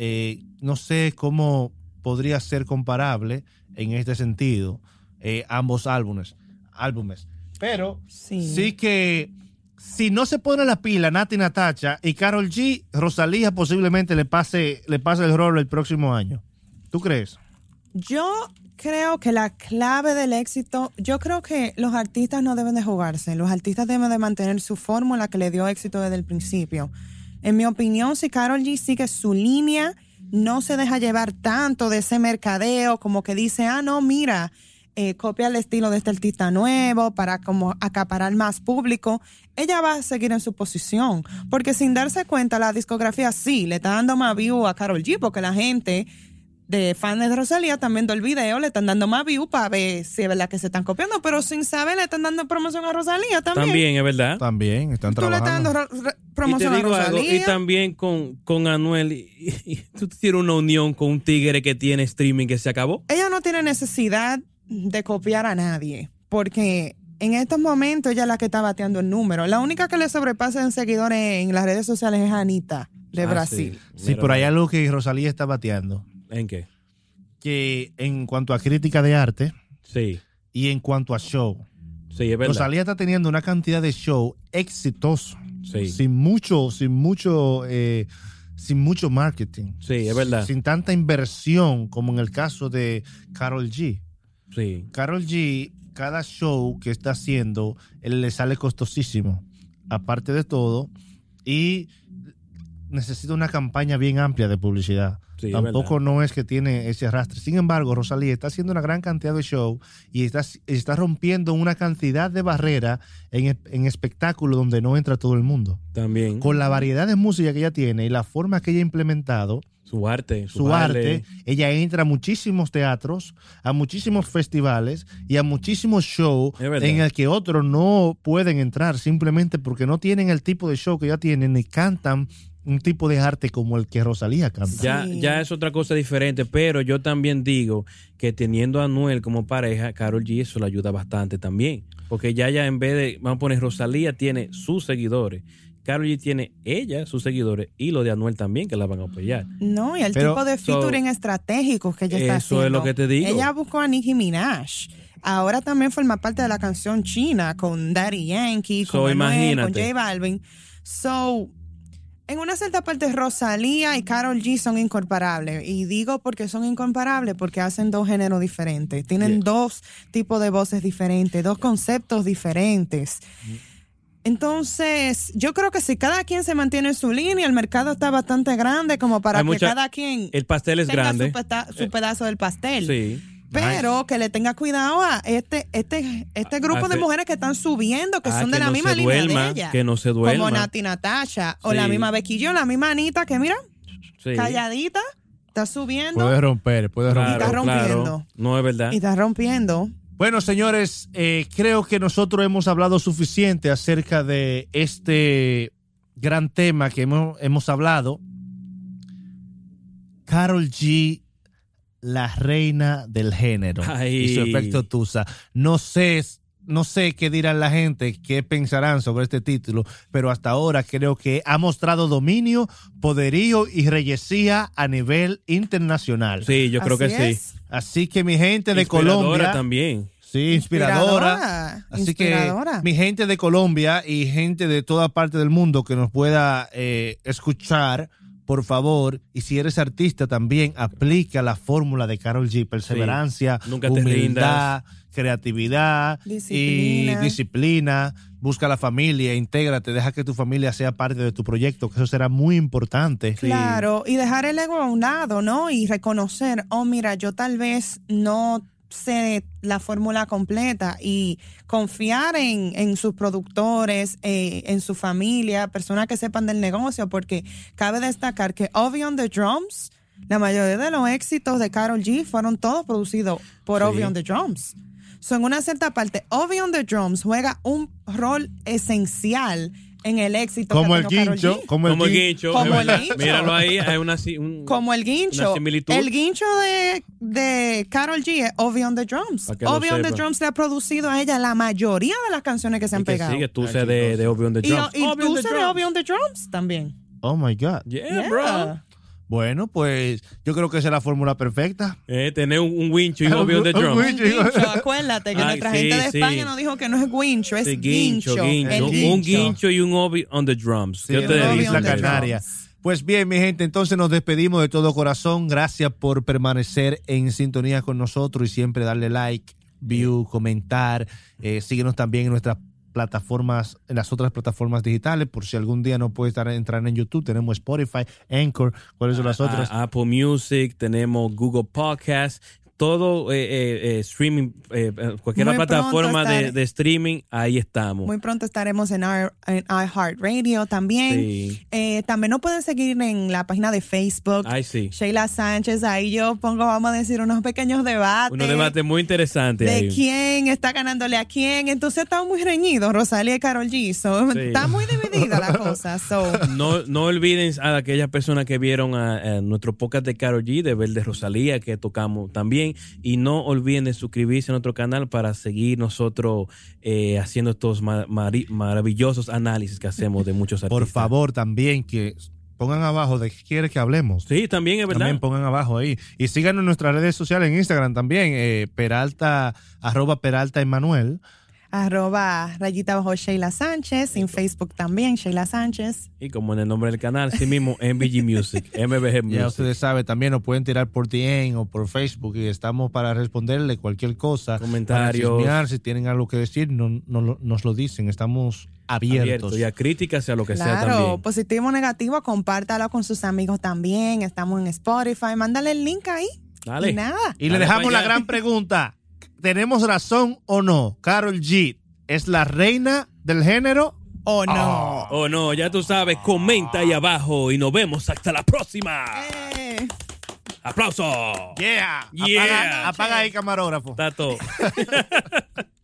eh, no sé cómo podría ser comparable en este sentido eh, ambos álbumes, álbumes. Pero Sí. sí que si no se pone la pila Nati Natacha y Carol G, Rosalía posiblemente le pase, le pase el rol el próximo año. ¿Tú crees? Yo creo que la clave del éxito, yo creo que los artistas no deben de jugarse, los artistas deben de mantener su fórmula que le dio éxito desde el principio. En mi opinión, si Carol G sigue su línea, no se deja llevar tanto de ese mercadeo, como que dice, ah, no, mira, eh, copia el estilo de este artista nuevo para como acaparar más público, ella va a seguir en su posición. Porque sin darse cuenta, la discografía sí le está dando más view a Carol G, porque la gente de fans de Rosalía también viendo el video, le están dando más view para ver si es verdad que se están copiando, pero sin saber le están dando promoción a Rosalía también. También, es verdad. También están Tú le estás trabajando. dando ro- ro- Y te promoción a algo, Rosalía. y también con, con Anuel, y, y- tú tienes una unión con un tigre que tiene streaming que se acabó. ella no tiene necesidad de copiar a nadie, porque en estos momentos ella es la que está bateando el número. La única que le sobrepasa en seguidores en las redes sociales es Anita, de Ah, Brasil. Sí, Mira, pero hay algo que Rosalía está bateando. ¿En qué? Que en cuanto a crítica de arte Sí, y en cuanto a show, sí, es verdad. Rosalía está teniendo una cantidad de show exitoso. Sí. sin mucho, sin mucho, eh, sin mucho marketing. Sí, es verdad. Sin tanta inversión como en el caso de Carol G. Sí. Carol G, cada show que está haciendo, él le sale costosísimo, aparte de todo, y necesita una campaña bien amplia de publicidad. Sí, es Tampoco verdad. no es que tiene ese arrastre. Sin embargo, Rosalía está haciendo una gran cantidad de show y está, está rompiendo una cantidad de barreras en, en espectáculos donde no entra todo el mundo. También. Con la variedad de música que ella tiene y la forma que ella ha implementado, su arte. Su, arte, ella entra a muchísimos teatros, a muchísimos festivales y a muchísimos shows Es en el que otros no pueden entrar simplemente porque no tienen el tipo de show que ella tiene ni cantan un tipo de arte como el que Rosalía canta. Ya, Sí. ya es otra cosa diferente, pero yo también digo que teniendo a Anuel como pareja, Carol G eso le ayuda bastante también. Porque ya ya en vez de, vamos a poner, Rosalía tiene sus seguidores, Carol G tiene ella sus seguidores y lo de Anuel también que la van a apoyar. No, y el Pero, tipo de so, featuring estratégicos que ella está eso haciendo. es lo que te digo. Ella buscó a Nicki Minaj. Ahora también forma parte de la canción China con Daddy Yankee, So, con Anuel, con. J Balvin. So, en una cierta parte Rosalía y Carol G son incomparables. Y digo porque son incomparables porque hacen dos géneros diferentes. Tienen Yeah. dos tipos de voces diferentes, dos conceptos diferentes. Entonces, yo creo que si cada quien se mantiene en su línea, el mercado está bastante grande como para Hay que mucha- cada quien El pastel es tenga grande. Su, peta- su Eh, pedazo del pastel. Sí. Pero que le tenga cuidado a este, este, este grupo de mujeres que están subiendo, que Ah, son que de la no misma línea duerma, de ella. que no se duerma. Como Nati Natasha, o la misma Becky Joe, la misma Anita, que mira, Sí. calladita, está subiendo Puede romper, puede romper. Claro, está rompiendo. claro. No es verdad. y está rompiendo. Bueno, señores, eh, creo que nosotros hemos hablado suficiente acerca de este gran tema que hemos, hemos hablado. Carol G, la reina del género Ay. y su efecto Tusa. No sé, no sé qué dirán la gente, qué pensarán sobre este título, pero hasta ahora creo que ha mostrado dominio, poderío y reyesía a nivel internacional. Sí, yo creo Así que sí. Así que mi gente de Inspiradora Colombia. también. Sí, inspiradora. Inspiradora, Así inspiradora. que mi gente de Colombia y gente de toda parte del mundo que nos pueda eh, escuchar, por favor, y si eres artista también, aplica la fórmula de Carol G. Perseverancia, Nunca te humildad, creatividad Disciplina. y disciplina. Busca la familia, intégrate, deja que tu familia sea parte de tu proyecto, que eso será muy importante. Claro, y dejar el ego a un lado, ¿no? Y reconocer, oh, mira, yo tal vez no sé la fórmula completa y confiar en, en sus productores, eh, en su familia, personas que sepan del negocio, porque cabe destacar que Ovi on the Drums, la mayoría de los éxitos de Carol G fueron todos producidos por Sí. Ovi on the Drums. So, en una cierta parte, Ovi on the Drums juega un rol esencial en el éxito Como el guincho, como el Como el guincho. Como es el guincho. Míralo ahí, hay una, un- Como el guincho. Una similitud. El guincho de, de Carol G es Ovi on the Drums. Ovi on the. Drums le ha producido a ella la mayoría de las canciones que se han y que pegado. sigue tú sé de, de Obi on the y Drums. y on tú sabes de. Ovi on the Drums también. Oh my God. Yeah, Yeah. bro. Bueno, pues yo creo que esa es la fórmula perfecta. Eh, tener un, un wincho y un Obi on the Un Drums. wincho. Guincho, acuérdate que Ay, nuestra sí, gente de sí. España nos dijo que no es guincho, es Sí, guincho. guincho, guincho. El Un guincho. y un Obi on the Drums. Sí, ¿Qué en ustedes la de? Canaria. Pues bien, mi gente, entonces nos despedimos de todo corazón. Gracias por permanecer en sintonía con nosotros y siempre darle like, view, comentar. Eh, síguenos también en nuestras plataformas, en las otras plataformas digitales. Por si algún día no puedes entrar en YouTube, tenemos Spotify, Anchor. ¿Cuáles son las otras? A- Apple Music, tenemos Google Podcast, todo eh, eh, eh, streaming, eh, eh, cualquier plataforma de, de streaming, ahí estamos. Muy pronto estaremos en, our- en iHeartRadio también. Sí. Eh, también nos pueden seguir en la página de Facebook. Ay, sí. Sheila Sánchez, ahí yo pongo, vamos a decir, unos pequeños debates. Unos debates muy interesantes de ahí. quién está ganándole a quién. Entonces está muy reñido Rosalía y Carol G. So, Sí. Está muy dividida la cosa. So, No, no olviden a aquellas personas que vieron a, a nuestro podcast de Karol G, de Ver de Rosalía, que tocamos también. Y no olviden de suscribirse a nuestro canal para seguir nosotros eh, haciendo estos ma- mari- maravillosos análisis que hacemos de muchos artistas. Por favor, también que pongan abajo de qué quiere que hablemos. Sí, también es verdad. También pongan abajo ahí. Y síganos en nuestras redes sociales, en Instagram también, eh, Peralta, arroba Peralta Emanuel. Arroba rayita bajo Sheila Sánchez. En Facebook también, Sheila Sánchez. Y como en el nombre del canal, sí mismo, MBG Music, MBG Music. Ya ustedes saben, también nos pueden tirar por DM o por Facebook y estamos para responderle cualquier cosa. Comentarios. Para chismear, si tienen algo que decir, no, no nos lo dicen. Estamos abiertos. abierto y a críticas y a lo que sea Claro, también. positivo o negativo, compártalo con sus amigos también. Estamos en Spotify. Mándale el link ahí. Dale. Y nada. Y le dejamos la gran pregunta. ¿Tenemos razón o no? Carol G es la reina del género. ¿O no? Oh no, ya tú sabes, comenta ahí abajo y nos vemos hasta la próxima. Eh. ¡Aplauso! Yeah. Yeah. Apaga, apaga ahí, camarógrafo. Tato.